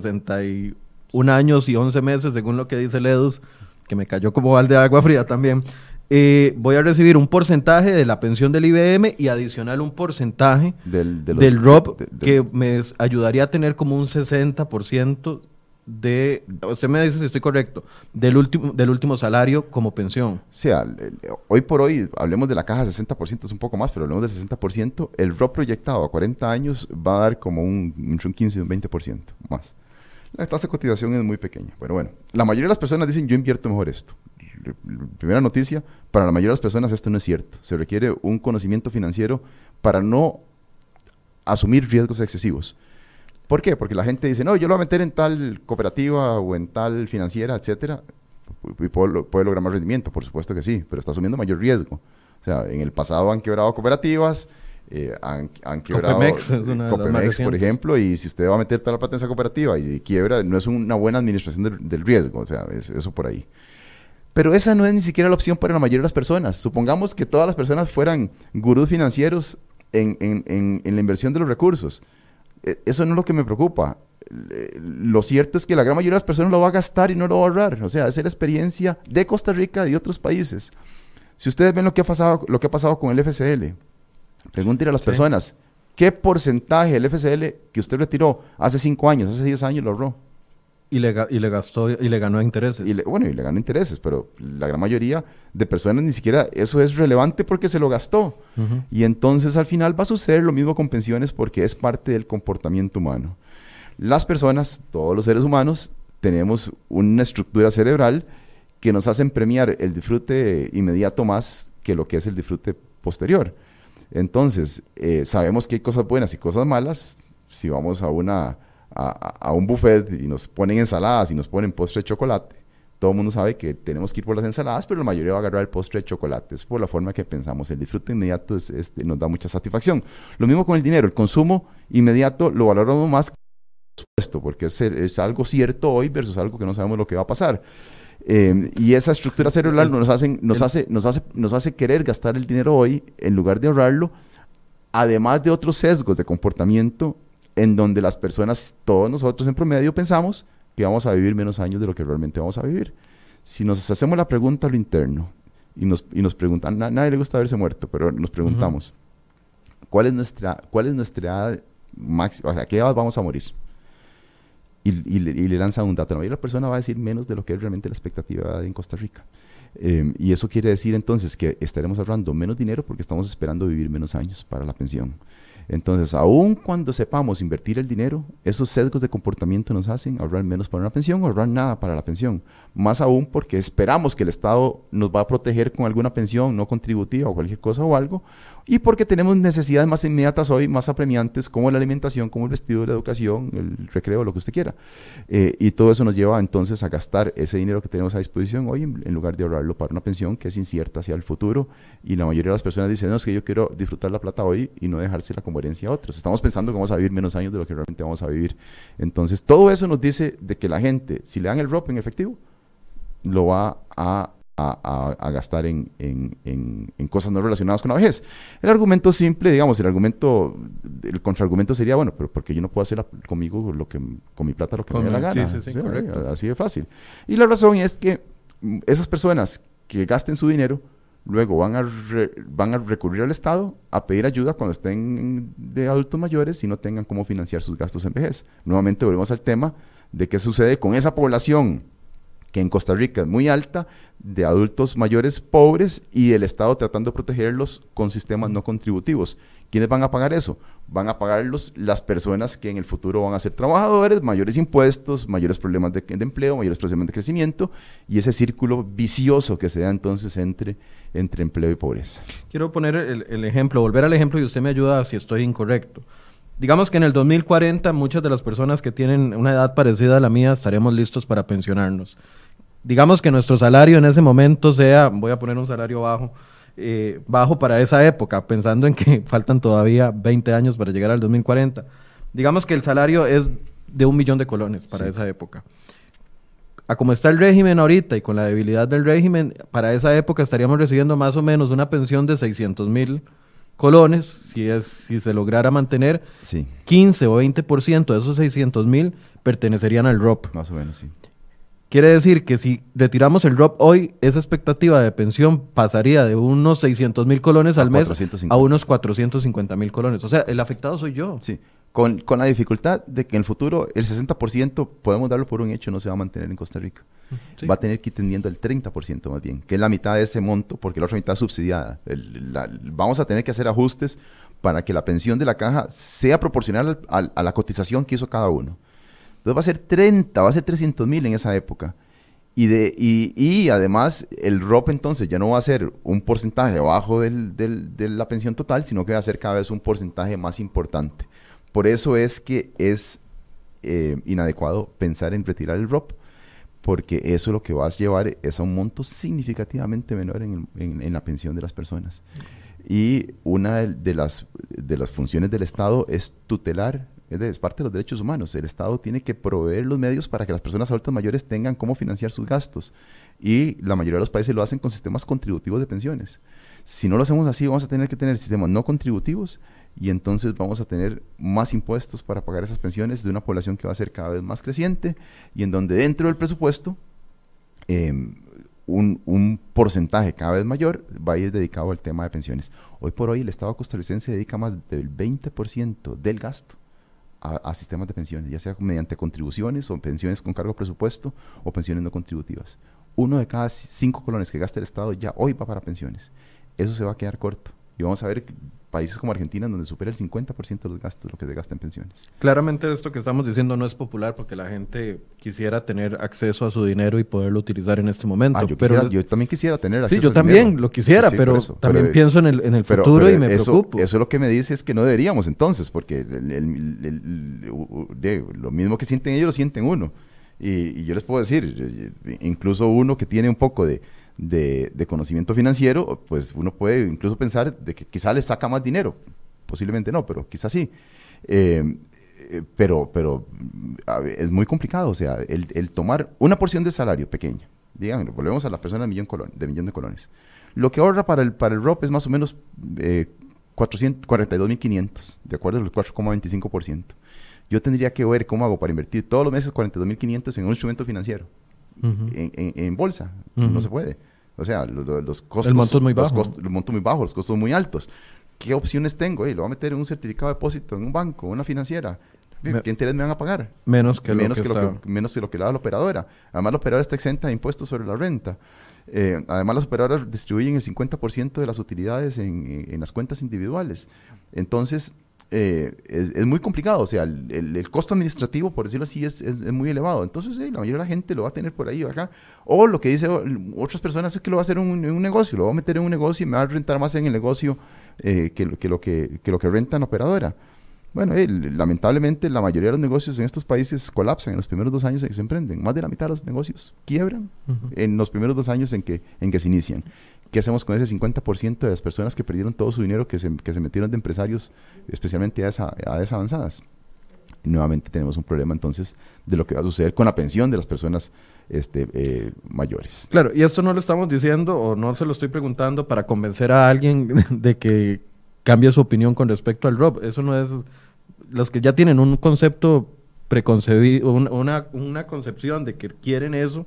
61 años y 11 meses, según lo que dice Ledus, que me cayó como balde de agua fría también, eh, voy a recibir un porcentaje de la pensión del IBM y adicional un porcentaje del, del ROP que me ayudaría a tener como un 60% de, usted me dice si estoy correcto, del último, del último salario como pensión. O sea, hoy por hoy, hablemos de la caja 60%, es un poco más, pero hablemos del 60%, el ROP proyectado a 40 años va a dar como un, un 15 un 20% más. La tasa de cotización es muy pequeña, pero bueno, la mayoría de las personas dicen yo invierto mejor esto. Primera noticia, para la mayoría de las personas esto no es cierto. Se requiere un conocimiento financiero para no asumir riesgos excesivos. ¿Por qué? Porque la gente dice, no, yo lo voy a meter en tal cooperativa o en tal financiera, etcétera, y puede, lograr más rendimiento, por supuesto que sí, pero está asumiendo mayor riesgo. O sea, en el pasado han quebrado cooperativas, eh, han, quebrado Copemex, es una Copemex por ejemplo, y si usted va a meter tal plata en esa cooperativa y quiebra, no es una buena administración del, riesgo, o sea, eso por ahí. Pero esa no es ni siquiera la opción para la mayoría de las personas. Supongamos que todas las personas fueran gurús financieros en, en, en la inversión de los recursos. E, eso no es lo que me preocupa. Lo cierto es que la gran mayoría de las personas lo va a gastar y no lo va a ahorrar. O sea, es la experiencia de Costa Rica y de otros países. Si ustedes ven lo que ha pasado, lo que ha pasado con el FCL, pregúntenle a las personas, ¿qué porcentaje del FCL que usted retiró hace 5 años, hace 10 años lo ahorró? Y le, y le gastó y le ganó intereses. Y bueno, y le ganó intereses, pero la gran mayoría de personas ni siquiera eso es relevante porque se lo gastó. Y entonces al final va a suceder lo mismo con pensiones porque es parte del comportamiento humano. Las personas, todos los seres humanos, tenemos una estructura cerebral que nos hacen premiar el disfrute inmediato más que lo que es el disfrute posterior. Entonces, eh, sabemos que hay cosas buenas y cosas malas. Si vamos a una a, un buffet y nos ponen ensaladas y nos ponen postre de chocolate, todo el mundo sabe que tenemos que ir por las ensaladas, pero la mayoría va a agarrar el postre de chocolate. Es por la forma que pensamos. El disfrute inmediato nos da mucha satisfacción. Lo mismo con el dinero. El consumo inmediato lo valoramos más porque es, algo cierto hoy versus algo que no sabemos lo que va a pasar. Eh, y esa estructura cerebral nos, hacen, nos, hace, nos, hace, nos hace querer gastar el dinero hoy en lugar de ahorrarlo, además de otros sesgos de comportamiento en donde las personas, todos nosotros en promedio, pensamos que vamos a vivir menos años de lo que realmente vamos a vivir. Si nos hacemos la pregunta a lo interno y nos, y nos preguntan, a nadie le gusta verse muerto, pero nos preguntamos, ¿cuál es nuestra, cuál es nuestra edad máxima? O sea, ¿a qué edad vamos a morir? Y, y, le, lanza un dato. La mayoría de la persona va a decir menos de lo que es realmente la expectativa en Costa Rica. Em, y eso quiere decir entonces que estaremos ahorrando menos dinero porque estamos esperando vivir menos años para la pensión. Entonces, aun cuando sepamos invertir el dinero, esos sesgos de comportamiento nos hacen ahorrar menos para una pensión o ahorrar nada para la pensión. Más aún porque esperamos que el Estado nos va a proteger con alguna pensión no contributiva o cualquier cosa o algo, y porque tenemos necesidades más inmediatas hoy, más apremiantes, como la alimentación, como el vestido, la educación, el recreo, lo que usted quiera. Eh, y todo eso nos lleva entonces a gastar ese dinero que tenemos a disposición hoy en, lugar de ahorrarlo para una pensión que es incierta hacia el futuro. Y la mayoría de las personas dicen, no, es que yo quiero disfrutar la plata hoy y no dejársela como herencia a otros. Estamos pensando que vamos a vivir menos años de lo que realmente vamos a vivir. Entonces, todo eso nos dice de que la gente, si le dan el ROP en efectivo, lo va a a, gastar en, cosas no relacionadas con la vejez. El argumento simple, digamos, el argumento, el contraargumento sería, bueno, pero porque yo no puedo hacer conmigo lo que, con mi plata lo que me dé la gana. Sí, sí, sí, Así de fácil. Y la razón es que esas personas que gasten su dinero, luego van a, van a recurrir al Estado a pedir ayuda cuando estén de adultos mayores y no tengan cómo financiar sus gastos en vejez. Nuevamente volvemos al tema de qué sucede con esa población en Costa Rica es muy alta, de adultos mayores pobres y el Estado tratando de protegerlos con sistemas no contributivos. ¿Quiénes van a pagar eso? Van a pagarlos las personas que en el futuro van a ser trabajadores, mayores impuestos, mayores problemas de, empleo, mayores problemas de crecimiento y ese círculo vicioso que se da entonces entre, entre empleo y pobreza. Quiero poner el ejemplo, volver al ejemplo y usted me ayuda si estoy incorrecto. Digamos que en el 2040 muchas de las personas que tienen una edad parecida a la mía estaremos listos para pensionarnos digamos que nuestro salario en ese momento sea, voy a poner un salario bajo, eh, bajo para esa época, pensando en que <laughs> faltan todavía 20 años para llegar al 2040. Digamos que el salario es de un millón de colones para esa época. A como está el régimen ahorita y con la debilidad del régimen, para esa época estaríamos recibiendo más o menos una pensión de 600 mil colones, si, es, si se lograra mantener, 15 o 20% de esos 600 mil pertenecerían al ROP. Más o menos, sí. Quiere decir que si retiramos el drop hoy, esa expectativa de pensión pasaría de unos 600 mil colones al mes a unos 450 mil colones. O sea, el afectado soy yo. Sí, con, la dificultad de que en el futuro el 60% podemos darlo por un hecho, no se va a mantener en Costa Rica. Va a tener que ir tendiendo el 30% más bien, que es la mitad de ese monto, porque la otra mitad es subsidiada. vamos a tener que hacer ajustes para que la pensión de la caja sea proporcional a la cotización que hizo cada uno. Entonces va a ser 30, va a ser 300 mil en esa época. Y, de, y, además el ROP entonces ya no va a ser un porcentaje bajo del, de la pensión total, sino que va a ser cada vez un porcentaje más importante. Por eso es que es eh, inadecuado pensar en retirar el ROP, porque eso lo que va a llevar es a un monto significativamente menor en, en, la pensión de las personas. Y una de, las, de las funciones del Estado es tutelar es, parte de los derechos humanos. El Estado tiene que proveer los medios para que las personas adultas mayores tengan cómo financiar sus gastos. Y la mayoría de los países lo hacen con sistemas contributivos de pensiones. Si no lo hacemos así, vamos a tener que tener sistemas no contributivos y entonces vamos a tener más impuestos para pagar esas pensiones de una población que va a ser cada vez más creciente y en donde dentro del presupuesto em, un, porcentaje cada vez mayor va a ir dedicado al tema de pensiones. Hoy por hoy el Estado costarricense dedica más del 20% del gasto a, sistemas de pensiones, ya sea mediante contribuciones o pensiones con cargo presupuesto o pensiones no contributivas. Uno de cada cinco colones que gasta el Estado ya hoy va para pensiones. Eso se va a quedar corto. Y vamos a ver países como Argentina, donde supera el 50% de los gastos lo que se gasta en pensiones. Claramente esto que estamos diciendo no es popular porque la gente quisiera tener acceso a su dinero y poderlo utilizar en este momento. Ah, yo, pero yo también quisiera tener acceso Sí, yo también lo quisiera, pero también pienso en el, en el futuro y me eso, preocupo. Eso lo que me dice es que no deberíamos entonces, porque lo mismo que sienten ellos lo sienten uno. y yo les puedo decir, incluso uno que tiene un poco de de, conocimiento financiero, pues uno puede incluso pensar de que quizá le saca más dinero. Posiblemente no, pero quizás sí. Eh, eh, pero pero es muy complicado, o sea, el, tomar una porción de salario pequeña, digamos, volvemos a la persona de millón, de millón de colones. Lo que ahorra para el, para el ROP es más o menos eh, 442.500, de acuerdo al 4,25%. Yo tendría que ver cómo hago para invertir todos los meses 42.500 en un instrumento financiero en, bolsa. No se puede. O sea, los, costos... El monto es muy bajo. Los el monto muy bajo, los costos muy altos. ¿Qué opciones tengo? lo voy a meter en un certificado de depósito, en un banco, en una financiera. ¿Qué interés me van a pagar? Menos que, menos lo, que, lo que menos que lo que le da la operadora. Además, la operadora está exenta de impuestos sobre la renta. Eh, además, las operadoras distribuyen el 50% de las utilidades en, en, las cuentas individuales. Entonces, eh, es, muy complicado, o sea, el, costo administrativo, por decirlo así, es, es muy elevado. Entonces, la mayoría de la gente lo va a tener por ahí o acá. O lo que dicen otras personas es que lo va a hacer en un, negocio, lo va a meter en un negocio y me va a rentar más en el negocio eh, que, que, lo que, que, lo que renta en operadora. Bueno, lamentablemente la mayoría de los negocios en estos países colapsan en los primeros dos años en que se emprenden. Más de la mitad de los negocios quiebran en los primeros dos años en que, en que se inician. ¿Qué hacemos con ese 50% de las personas que perdieron todo su dinero, que se, que se metieron de empresarios, especialmente a, esa, esas avanzadas? nuevamente tenemos un problema entonces de lo que va a suceder con la pensión de las personas este, eh, mayores. Claro, y esto no lo estamos diciendo o no se lo estoy preguntando para convencer a alguien <laughs> de que cambie su opinión con respecto al ROB. Eso no es... Los que ya tienen un concepto preconcebido, una, una concepción de que quieren eso,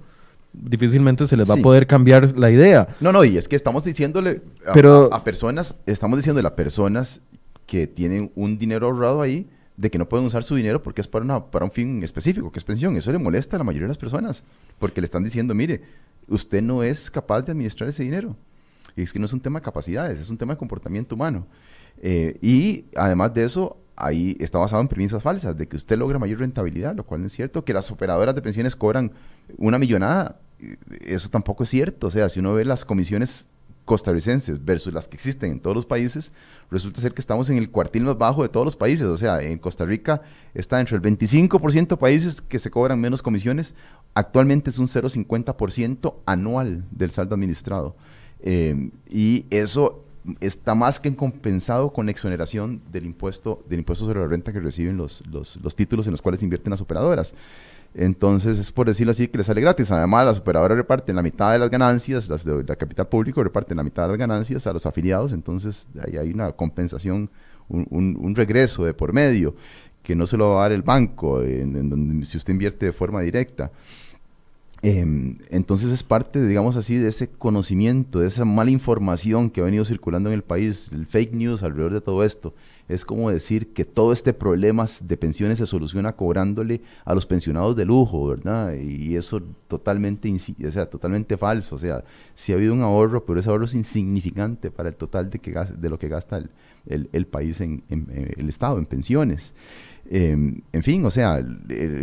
difícilmente se les va a poder cambiar la idea. No, no, y es que estamos diciéndole a, a, personas, estamos diciéndole a personas que tienen un dinero ahorrado ahí, de que no pueden usar su dinero porque es para, una, para un fin específico, que es pensión. Eso le molesta a la mayoría de las personas, porque le están diciendo, mire, usted no es capaz de administrar ese dinero. Y es que no es un tema de capacidades, es un tema de comportamiento humano. Eh, y además de eso, ahí está basado en premisas falsas, de que usted logra mayor rentabilidad, lo cual no es cierto, que las operadoras de pensiones cobran una millonada. Eso tampoco es cierto. O sea, si uno ve las comisiones costarricenses versus las que existen en todos los países, resulta ser que estamos en el cuartil más bajo de todos los países. O sea, en Costa Rica está entre el 25% de países que se cobran menos comisiones. Actualmente es un 0,50% anual del saldo administrado. Eh, y eso está más que compensado con exoneración del impuesto, del impuesto sobre la renta que reciben los, los, los títulos en los cuales invierten las operadoras. Entonces es por decirlo así que les sale gratis. Además, las operadoras reparten la mitad de las ganancias, las de la capital público reparten la mitad de las ganancias a los afiliados. Entonces ahí hay una compensación, un, un, regreso de por medio que no se lo va a dar el banco, en, donde, si usted invierte de forma directa. Em, entonces es parte, digamos así, de ese conocimiento, de esa mala información que ha venido circulando en el país, el fake news alrededor de todo esto. Es como decir que todo este problema de pensiones se soluciona cobrándole a los pensionados de lujo, ¿verdad? Y eso totalmente, o sea, totalmente falso. O sea, sí ha habido un ahorro, pero ese ahorro es insignificante para el total de, que, de lo que gasta el, país en, el Estado, en pensiones. Em, en fin, o sea,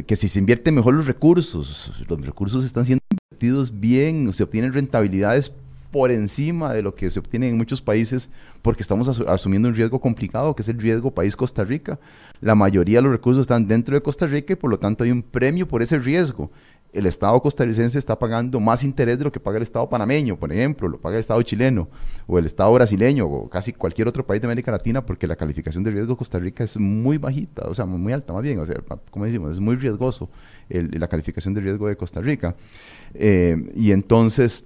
que si se invierten mejor los recursos, los recursos están siendo invertidos bien, se obtienen rentabilidades por encima de lo que se obtiene en muchos países porque estamos asumiendo un riesgo complicado que es el riesgo país Costa Rica. La mayoría de los recursos están dentro de Costa Rica y por lo tanto hay un premio por ese riesgo el Estado costarricense está pagando más interés de lo que paga el Estado panameño, por ejemplo, lo paga el Estado chileno, o el Estado brasileño, o casi cualquier otro país de América Latina, porque la calificación de riesgo de Costa Rica es muy bajita, o sea, muy alta más bien, o sea, como decimos, es muy riesgoso la calificación de riesgo de Costa Rica. Eh, y entonces,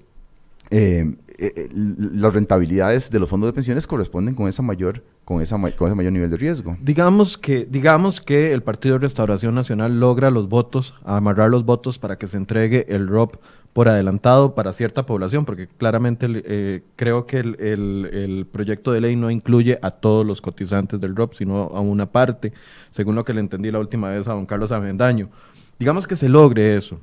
eh, eh, las rentabilidades de los fondos de pensiones corresponden con esa mayor con, esa, con ese mayor nivel de riesgo. Digamos que, digamos que el Partido de Restauración Nacional logra los votos, amarrar los votos para que se entregue el ROP por adelantado para cierta población, porque claramente eh, creo que el, el, proyecto de ley no incluye a todos los cotizantes del ROP, sino a una parte, según lo que le entendí la última vez a don Carlos Avendaño. Digamos que se logre eso,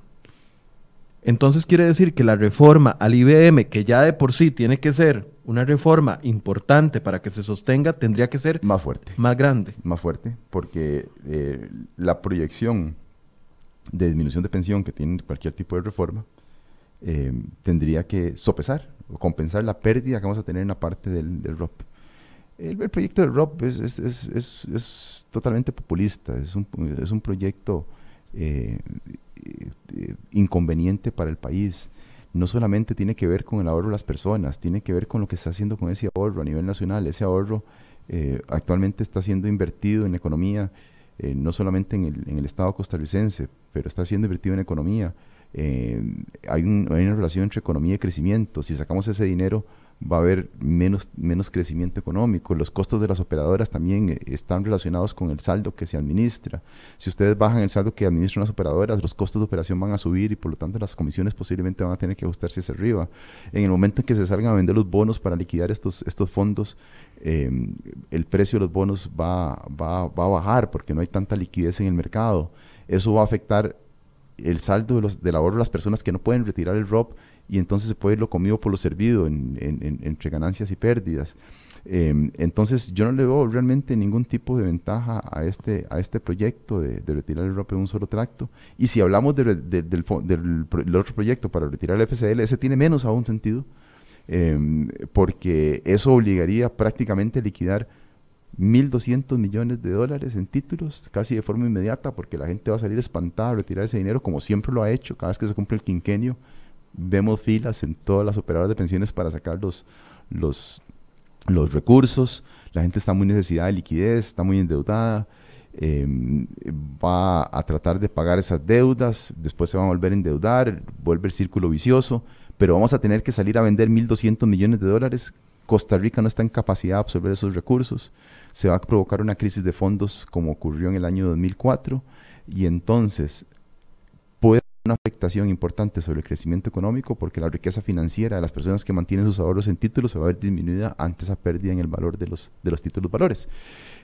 entonces quiere decir que la reforma al IBM, que ya de por sí tiene que ser una reforma importante para que se sostenga, tendría que ser más fuerte. Más grande. Más fuerte, porque eh, la proyección de disminución de pensión que tiene cualquier tipo de reforma eh, tendría que sopesar o compensar la pérdida que vamos a tener en la parte del, ROP. El, proyecto del ROP es, totalmente populista, es un, es un proyecto eh, inconveniente para el país. No solamente tiene que ver con el ahorro de las personas, tiene que ver con lo que está haciendo con ese ahorro a nivel nacional. Ese ahorro eh, actualmente está siendo invertido en economía, eh, no solamente en el, en el, Estado costarricense, pero está siendo invertido en economía. hay, hay, una relación entre economía y crecimiento. Si sacamos ese dinero va a haber menos, menos crecimiento económico. Los costos de las operadoras también eh, están relacionados con el saldo que se administra. Si ustedes bajan el saldo que administran las operadoras, los costos de operación van a subir y por lo tanto las comisiones posiblemente van a tener que ajustarse hacia arriba. En el momento en que se salgan a vender los bonos para liquidar estos, estos fondos, em, el precio de los bonos va, va, va a bajar porque no hay tanta liquidez en el mercado. Eso va a afectar el saldo de los, del ahorro de las personas que no pueden retirar el ROP y entonces se puede ir lo comido por lo servido entre ganancias y pérdidas. Em, entonces, yo no le veo realmente ningún tipo de ventaja a este, a este proyecto de, retirar el ROPE de un solo tracto. Y si hablamos del, del, otro proyecto para retirar el FCL, ese tiene menos aún sentido, em, porque eso obligaría prácticamente a liquidar 1.200 millones de dólares en títulos, casi de forma inmediata, porque la gente va a salir espantada a retirar ese dinero, como siempre lo ha hecho, cada vez que se cumple el quinquenio, vemos filas en todas las operadoras de pensiones para sacar los, los, los recursos, la gente está muy necesidad de liquidez, está muy endeudada, em, va a tratar de pagar esas deudas, después se va a volver a endeudar, vuelve el círculo vicioso, pero vamos a tener que salir a vender 1.200 millones de dólares. Costa Rica no está en capacidad de absorber esos recursos. Se va a provocar una crisis de fondos como ocurrió en el año 2004 y entonces una afectación importante sobre el crecimiento económico porque la riqueza financiera de las personas que mantienen sus ahorros en títulos se va a ver disminuida ante esa pérdida en el valor de los, de los títulos valores.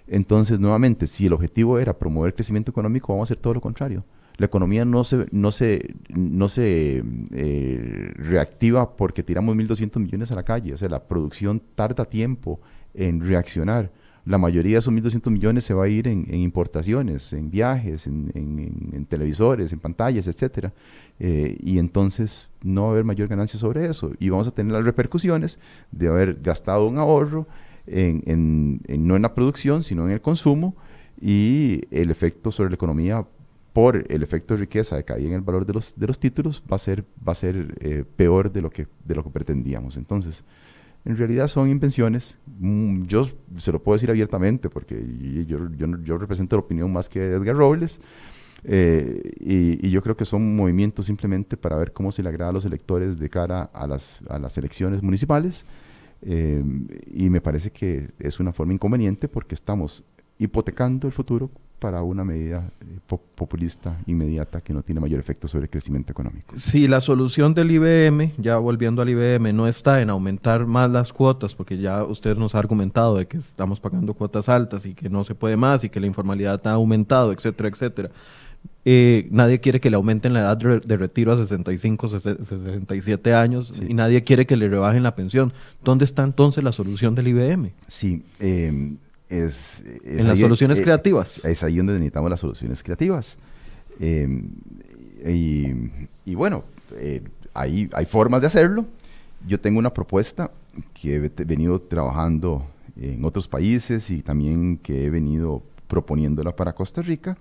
Entonces, nuevamente, si el objetivo era promover el crecimiento económico, vamos a hacer todo lo contrario. La economía no se, no se, no se eh, reactiva porque tiramos 1.200 millones a la calle. O sea, la producción tarda tiempo en reaccionar la mayoría de esos 1.200 millones se va a ir en, importaciones, en viajes, en, televisores, en pantallas, etc. Eh, y entonces no va a haber mayor ganancia sobre eso. Y vamos a tener las repercusiones de haber gastado un ahorro en, no en la producción, sino en el consumo y el efecto sobre la economía por el efecto de riqueza de caída en el valor de los, de los títulos va a ser, va a ser eh, peor de lo, que, de lo que pretendíamos. Entonces, en realidad son invenciones. Mm, yo se lo puedo decir abiertamente porque yo, represento la opinión más que Edgar Robles. Eh, y, yo creo que son movimientos simplemente para ver cómo se le agrada a los electores de cara a las, a las elecciones municipales. Eh, y me parece que es una forma inconveniente porque estamos hipotecando el futuro para una medida eh, populista inmediata que no tiene mayor efecto sobre el crecimiento económico. Si la solución del IBM, ya volviendo al IBM, no está en aumentar más las cuotas, porque ya usted nos ha argumentado de que estamos pagando cuotas altas y que no se puede más y que la informalidad ha aumentado, etcétera, etcétera. Eh, nadie quiere que le aumenten la edad de retiro a 65, 67 años y nadie quiere que le rebajen la pensión. ¿Dónde está entonces la solución del IBM? Sí, eh, es, en las soluciones eh, creativas. Es ahí donde necesitamos las soluciones creativas. Em, y, bueno, eh, hay, hay formas de hacerlo. Yo tengo una propuesta que he venido trabajando en otros países y también que he venido proponiéndola para Costa Rica.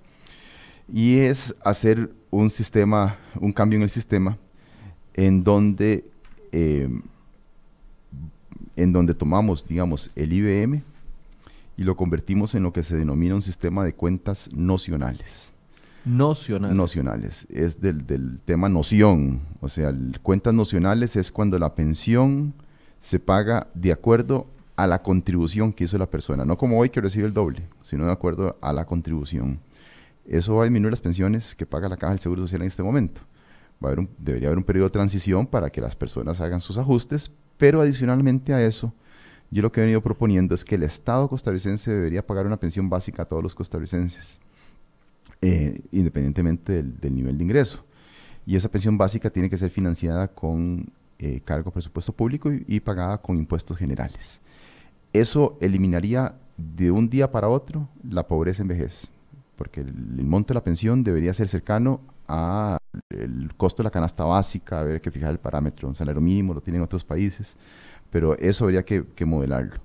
Y es hacer un sistema, un cambio en el sistema en donde, em, en donde tomamos, digamos, el IBM, y lo convertimos en lo que se denomina un sistema de cuentas nocionales. Nocionales. Nocionales. Es del, del tema noción. O sea, cuentas nocionales es cuando la pensión se paga de acuerdo a la contribución que hizo la persona. No como hoy que recibe el doble, sino de acuerdo a la contribución. Eso va a disminuir las pensiones que paga la Caja del Seguro Social en este momento. Va a haber un, debería haber un periodo de transición para que las personas hagan sus ajustes, pero adicionalmente a eso, yo lo que he venido proponiendo es que el Estado costarricense debería pagar una pensión básica a todos los costarricenses, eh, independientemente del, nivel de ingreso. Y esa pensión básica tiene que ser financiada con eh, cargo a presupuesto público y, pagada con impuestos generales. Eso eliminaría de un día para otro la pobreza en vejez, porque el, monto de la pensión debería ser cercano al costo de la canasta básica, haber que fijar el parámetro, un salario mínimo, lo tienen otros países pero eso habría que, modelarlo.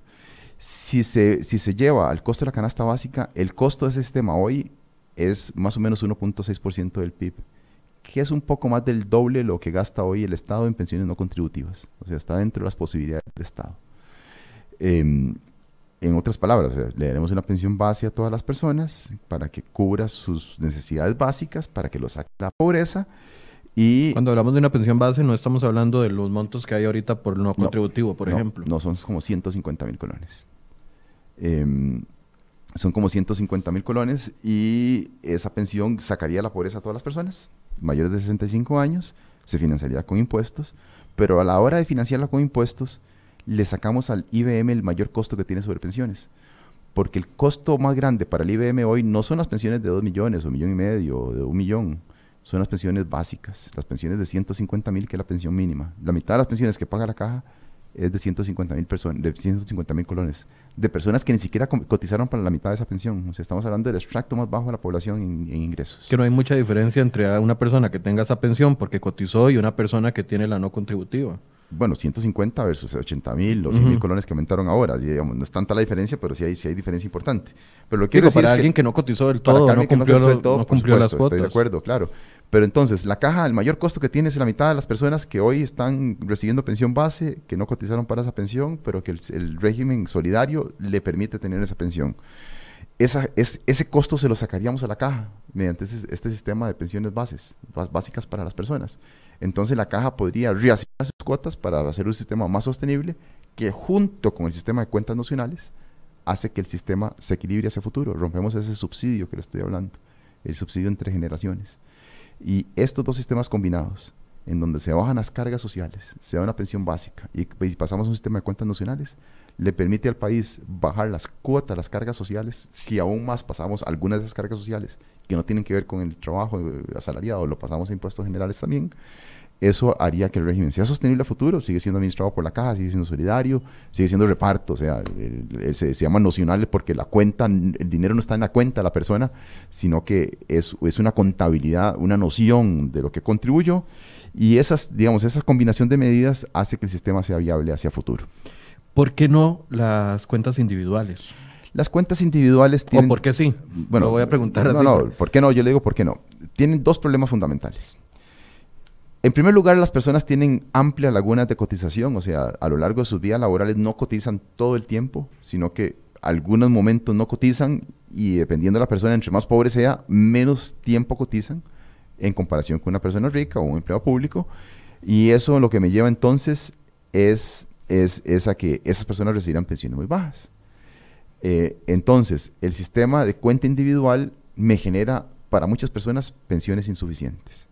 Si se, si se lleva al costo de la canasta básica, el costo de ese sistema hoy es más o menos 1.6% del PIB, que es un poco más del doble lo que gasta hoy el Estado en pensiones no contributivas. O sea, está dentro de las posibilidades del Estado. Em, en otras palabras, le daremos una pensión base a todas las personas para que cubra sus necesidades básicas, para que lo saque la pobreza cuando hablamos de una pensión base, no estamos hablando de los montos que hay ahorita por no, contributivo, por ejemplo. No, son como 150 mil colones. Em, son como 150 mil colones y esa pensión sacaría la pobreza a todas las personas mayores de 65 años, se financiaría con impuestos, pero a la hora de financiarla con impuestos, le sacamos al IBM el mayor costo que tiene sobre pensiones. Porque el costo más grande para el IBM hoy no son las pensiones de 2 millones o millón y medio o de un millón son las pensiones básicas, las pensiones de 150 mil, que es la pensión mínima. La mitad de las pensiones que paga la caja es de 150 mil personas, de 150 mil colones, de personas que ni siquiera cotizaron para la mitad de esa pensión. O sea, estamos hablando del extracto más bajo de la población en, ingresos. Que no hay mucha diferencia entre una persona que tenga esa pensión porque cotizó y una persona que tiene la no contributiva. Bueno, 150 versus 80 mil o 100 mil colones que aumentaron ahora. Digamos, no es tanta la diferencia, pero sí hay, sí hay diferencia importante. Pero lo que Digo, para alguien que, no cotizó del todo, no cumplió, no todo, no cumplió las cuotas. Estoy de acuerdo, claro. Pero entonces, la caja, el mayor costo que tiene es la mitad de las personas que hoy están recibiendo pensión base, que no cotizaron para esa pensión, pero que el, régimen solidario le permite tener esa pensión. Esa, es, ese costo se lo sacaríamos a la caja mediante este sistema de pensiones bases, básicas para las personas. Entonces la caja podría reasignar sus cuotas para hacer un sistema más sostenible que junto con el sistema de cuentas nacionales hace que el sistema se equilibre hacia futuro. Rompemos ese subsidio que le estoy hablando, el subsidio entre generaciones. Y estos dos sistemas combinados, en donde se bajan las cargas sociales, se da una pensión básica y, pasamos a un sistema de cuentas nacionales, le permite al país bajar las cuotas, las cargas sociales, si aún más pasamos algunas de esas cargas sociales que no tienen que ver con el trabajo asalariado, lo pasamos a impuestos generales también, eso haría que el régimen sea sostenible a futuro, sigue siendo administrado por la caja, sigue siendo solidario, sigue siendo reparto, o sea, se, llama nocional porque la cuenta, el dinero no está en la cuenta de la persona, sino que es, es una contabilidad, una noción de lo que contribuyo y esas, digamos, esa combinación de medidas hace que el sistema sea viable hacia futuro. ¿Por qué no las cuentas individuales? Las cuentas individuales tienen... ¿O por qué sí? Bueno, lo voy a preguntar no, así. No, no, ¿por qué no? Yo le digo por qué no. Tienen dos problemas fundamentales. En primer lugar, las personas tienen amplias lagunas de cotización, o sea, a lo largo de sus vidas laborales no cotizan todo el tiempo, sino que algunos momentos no cotizan y dependiendo de la persona, entre más pobre sea, menos tiempo cotizan en comparación con una persona rica o un empleado público. Y eso lo que me lleva entonces es, a que esas personas recibirán pensiones muy bajas. Eh, entonces, el sistema de cuenta individual me genera para muchas personas pensiones insuficientes.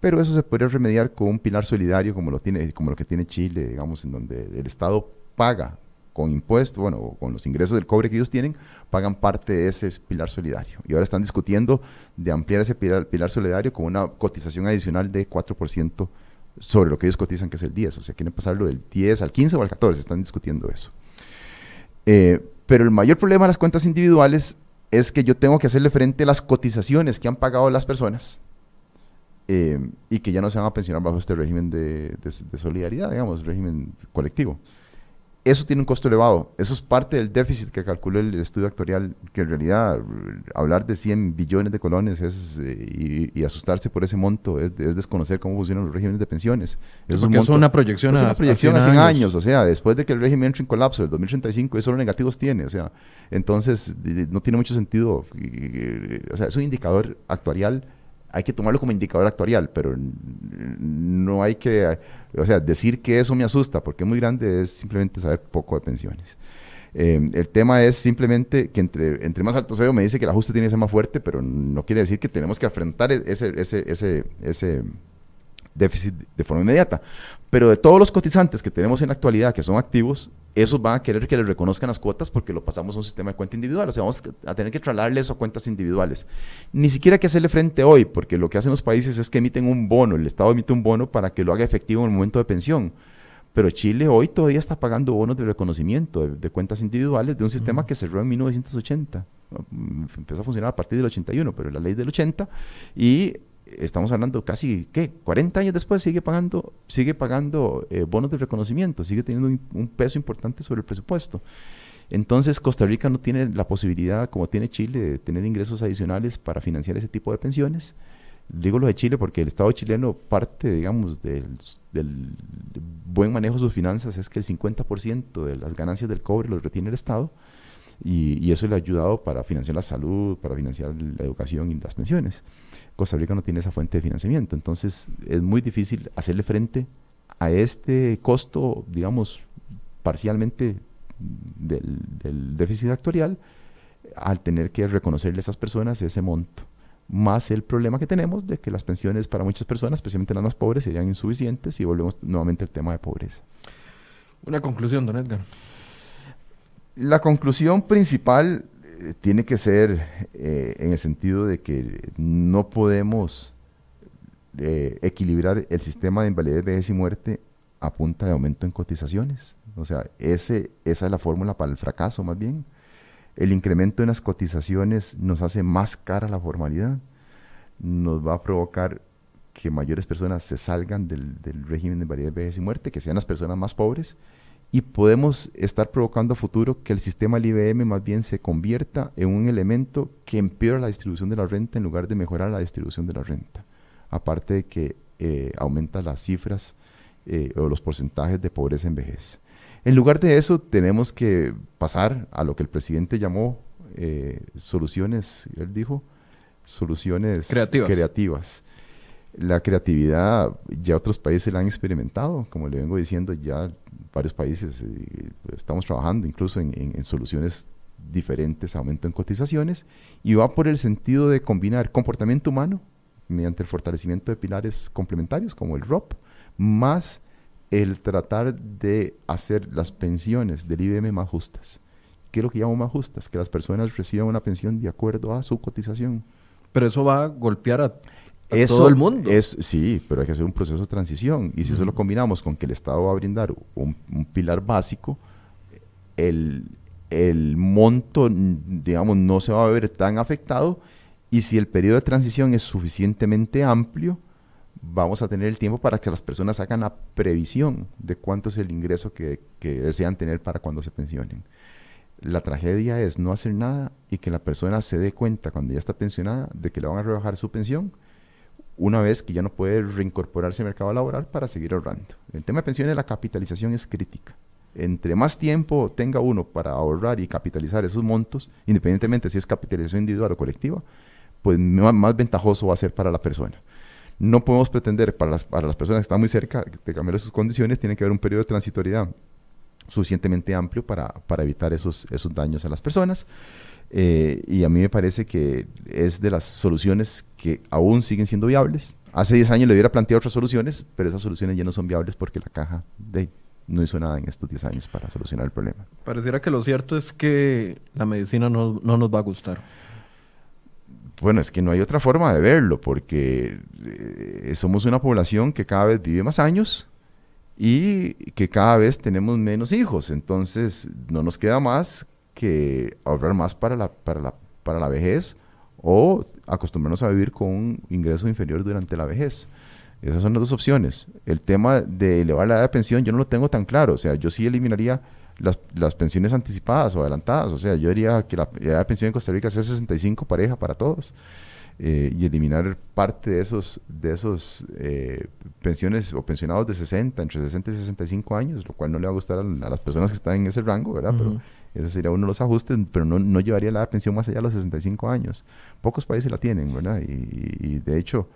Pero eso se podría remediar con un pilar solidario como lo, tiene, como que tiene Chile, digamos, en donde el Estado paga con impuestos, bueno, con los ingresos del cobre que ellos tienen, pagan parte de ese pilar solidario. Y ahora están discutiendo de ampliar ese pilar, pilar solidario con una cotización adicional de 4% sobre lo que ellos cotizan, que es el 10. O sea, quieren pasarlo del 10 al 15 o al 14, están discutiendo eso. Eh, pero el mayor problema de las cuentas individuales es que yo tengo que hacerle frente a las cotizaciones que han pagado las personas eh, y que ya no se van a pensionar bajo este régimen de, solidaridad, digamos, régimen colectivo. Eso tiene un costo elevado. Eso es parte del déficit que calculó el estudio actuarial, que en realidad hablar de 100 billones de colones es, eh, y, asustarse por ese monto es, desconocer cómo funcionan los regímenes de pensiones. Es Porque es una proyección, es una proyección a 100, años. O sea, después de que el régimen entre en colapso, el 2035, eso solo negativos tiene. O sea, entonces no tiene mucho sentido. O sea, es un indicador actuarial hay que tomarlo como indicador actuarial, pero no hay que, o sea, decir que eso me asusta porque es muy grande es simplemente saber poco de pensiones. Eh, el tema es simplemente que entre, entre más alto sea, me dice que el ajuste tiene que ser más fuerte, pero no quiere decir que tenemos que afrontar ese, ese, ese, ese déficit de forma inmediata. Pero de todos los cotizantes que tenemos en la actualidad que son activos, esos van a querer que les reconozcan las cuotas porque lo pasamos a un sistema de cuenta individual. O sea, vamos a tener que trasladarle eso a cuentas individuales. Ni siquiera hay que hacerle frente hoy, porque lo que hacen los países es que emiten un bono, el Estado emite un bono para que lo haga efectivo en el momento de pensión. Pero Chile hoy todavía está pagando bonos de reconocimiento de, cuentas individuales de un sistema que cerró en 1980. Empezó a funcionar a partir del 81, pero la ley del 80. Y estamos hablando casi, ¿qué? 40 años después sigue pagando, sigue pagando eh, bonos de reconocimiento, sigue teniendo un, peso importante sobre el presupuesto. Entonces Costa Rica no tiene la posibilidad, como tiene Chile, de tener ingresos adicionales para financiar ese tipo de pensiones. Digo lo de Chile porque el Estado chileno parte, digamos, del, del buen manejo de sus finanzas es que el 50% de las ganancias del cobre los retiene el Estado y, y eso le ha ayudado para financiar la salud, para financiar la educación y las pensiones. Costa Rica no tiene esa fuente de financiamiento. Entonces es muy difícil hacerle frente a este costo, digamos, parcialmente del, déficit actuarial al tener que reconocerle a esas personas ese monto. Más el problema que tenemos de que las pensiones para muchas personas, especialmente las más pobres, serían insuficientes y volvemos nuevamente al tema de pobreza. Una conclusión, don Edgar. La conclusión principal tiene que ser eh, en el sentido de que no podemos eh, equilibrar el sistema de invalidez, vejez y muerte a punta de aumento en cotizaciones. O sea, esa es la fórmula para el fracaso más bien. El incremento en las cotizaciones nos hace más cara la formalidad, nos va a provocar que mayores personas se salgan del, régimen de variedad, vejez y muerte, que sean las personas más pobres, y podemos estar provocando a futuro que el sistema del IBM más bien se convierta en un elemento que empeora la distribución de la renta en lugar de mejorar la distribución de la renta. Aparte de que eh, aumenta las cifras eh, o los porcentajes de pobreza en vejez. En lugar de eso, tenemos que pasar a lo que el presidente llamó eh, soluciones, él dijo, soluciones creativas. La creatividad ya otros países la han experimentado, como le vengo diciendo, ya varios países eh, estamos trabajando incluso en, soluciones diferentes, aumento en cotizaciones, y va por el sentido de combinar comportamiento humano mediante el fortalecimiento de pilares complementarios como el ROP, más el tratar de hacer las pensiones del IBM más justas. ¿Qué es lo que llamo más justas? Que las personas reciban una pensión de acuerdo a su cotización. Pero eso va a golpear a, todo el mundo. Es, sí, pero hay que hacer un proceso de transición. Y si eso lo combinamos con que el Estado va a brindar un, pilar básico, el, el monto, digamos, no se va a ver tan afectado. Y si el periodo de transición es suficientemente amplio, vamos a tener el tiempo para que las personas hagan la previsión de cuánto es el ingreso que, desean tener para cuando se pensionen. La tragedia es no hacer nada y que la persona se dé cuenta cuando ya está pensionada de que le van a rebajar su pensión una vez que ya no puede reincorporarse al mercado laboral para seguir ahorrando. El tema de pensiones, la capitalización es crítica. Entre más tiempo tenga uno para ahorrar y capitalizar esos montos, independientemente si es capitalización individual o colectiva, pues más ventajoso va a ser para la persona. No podemos pretender para las, para las personas que están muy cerca de cambiar sus condiciones, tiene que haber un periodo de transitoriedad suficientemente amplio para, para evitar esos, esos daños a las personas. Eh, y a mí me parece que es de las soluciones que aún siguen siendo viables. Hace 10 años le hubiera planteado otras soluciones, pero esas soluciones ya no son viables porque la caja de, no hizo nada en estos 10 años para solucionar el problema. Pareciera que lo cierto es que la medicina no, no nos va a gustar. Bueno, es que no hay otra forma de verlo, porque eh, somos una población que cada vez vive más años y que cada vez tenemos menos hijos. Entonces, no nos queda más que ahorrar más para la, para la, para la vejez o acostumbrarnos a vivir con un ingreso inferior durante la vejez. Esas son las dos opciones. El tema de elevar la edad de pensión yo no lo tengo tan claro. O sea, yo sí eliminaría las, las, pensiones anticipadas o adelantadas. O sea, yo diría que la edad de pensión en Costa Rica sea 65 pareja para todos. Eh, y eliminar parte de esos, de esos eh, pensiones o pensionados de 60, entre 60 y 65 años, lo cual no le va a gustar a, las personas que están en ese rango, ¿verdad? Pero ese sería uno de los ajustes, pero no, no llevaría la pensión más allá de los 65 años. Pocos países la tienen, ¿verdad? Y, de hecho,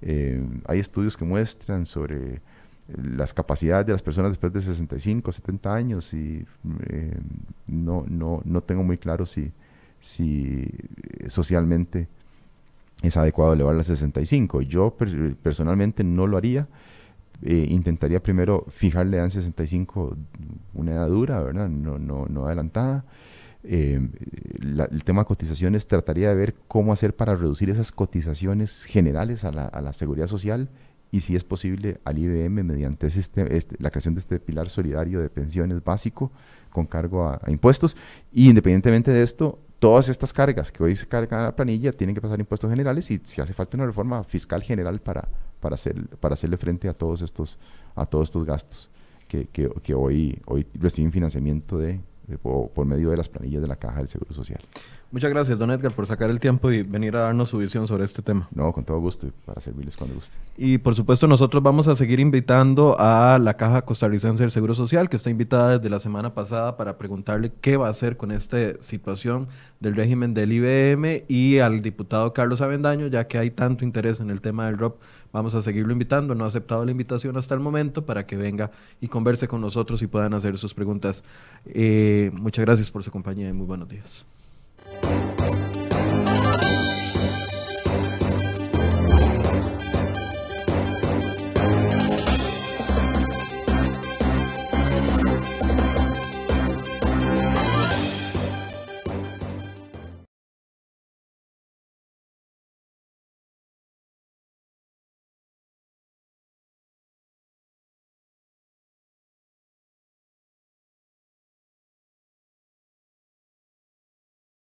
eh, hay estudios que muestran sobre las capacidades de las personas después de 65, 70 años y eh, no, no, no tengo muy claro si, si eh, socialmente es adecuado elevarla a 65. Yo personalmente no lo haría. Eh, intentaría primero fijarle a 65 una edad dura, ¿verdad? No, no, no adelantada. el tema de cotizaciones, trataría de ver cómo hacer para reducir esas cotizaciones generales a la, a seguridad social y si es posible al IBM mediante este, este, la creación de este pilar solidario de pensiones básico con cargo a, impuestos. Y independientemente de esto, todas estas cargas que hoy se cargan a la planilla tienen que pasar impuestos generales y si hace falta una reforma fiscal general para, para, hacer, para hacerle frente a todos estos, a todos estos gastos que, que, que hoy, hoy reciben financiamiento de, por medio de las planillas de la Caja del Seguro Social. Muchas gracias, don Edgar, por sacar el tiempo y venir a darnos su visión sobre este tema. No, con todo gusto, para servirles cuando guste. Y por supuesto, nosotros vamos a seguir invitando a la Caja Costarricense del Seguro Social, que está invitada desde la semana pasada para preguntarle qué va a hacer con esta situación del régimen del IBM y al diputado Carlos Avendaño, ya que hay tanto interés en el tema del ROP. Vamos a seguirlo invitando. No ha aceptado la invitación hasta el momento para que venga y converse con nosotros y puedan hacer sus preguntas. Eh, muchas gracias por su compañía y muy buenos días. Música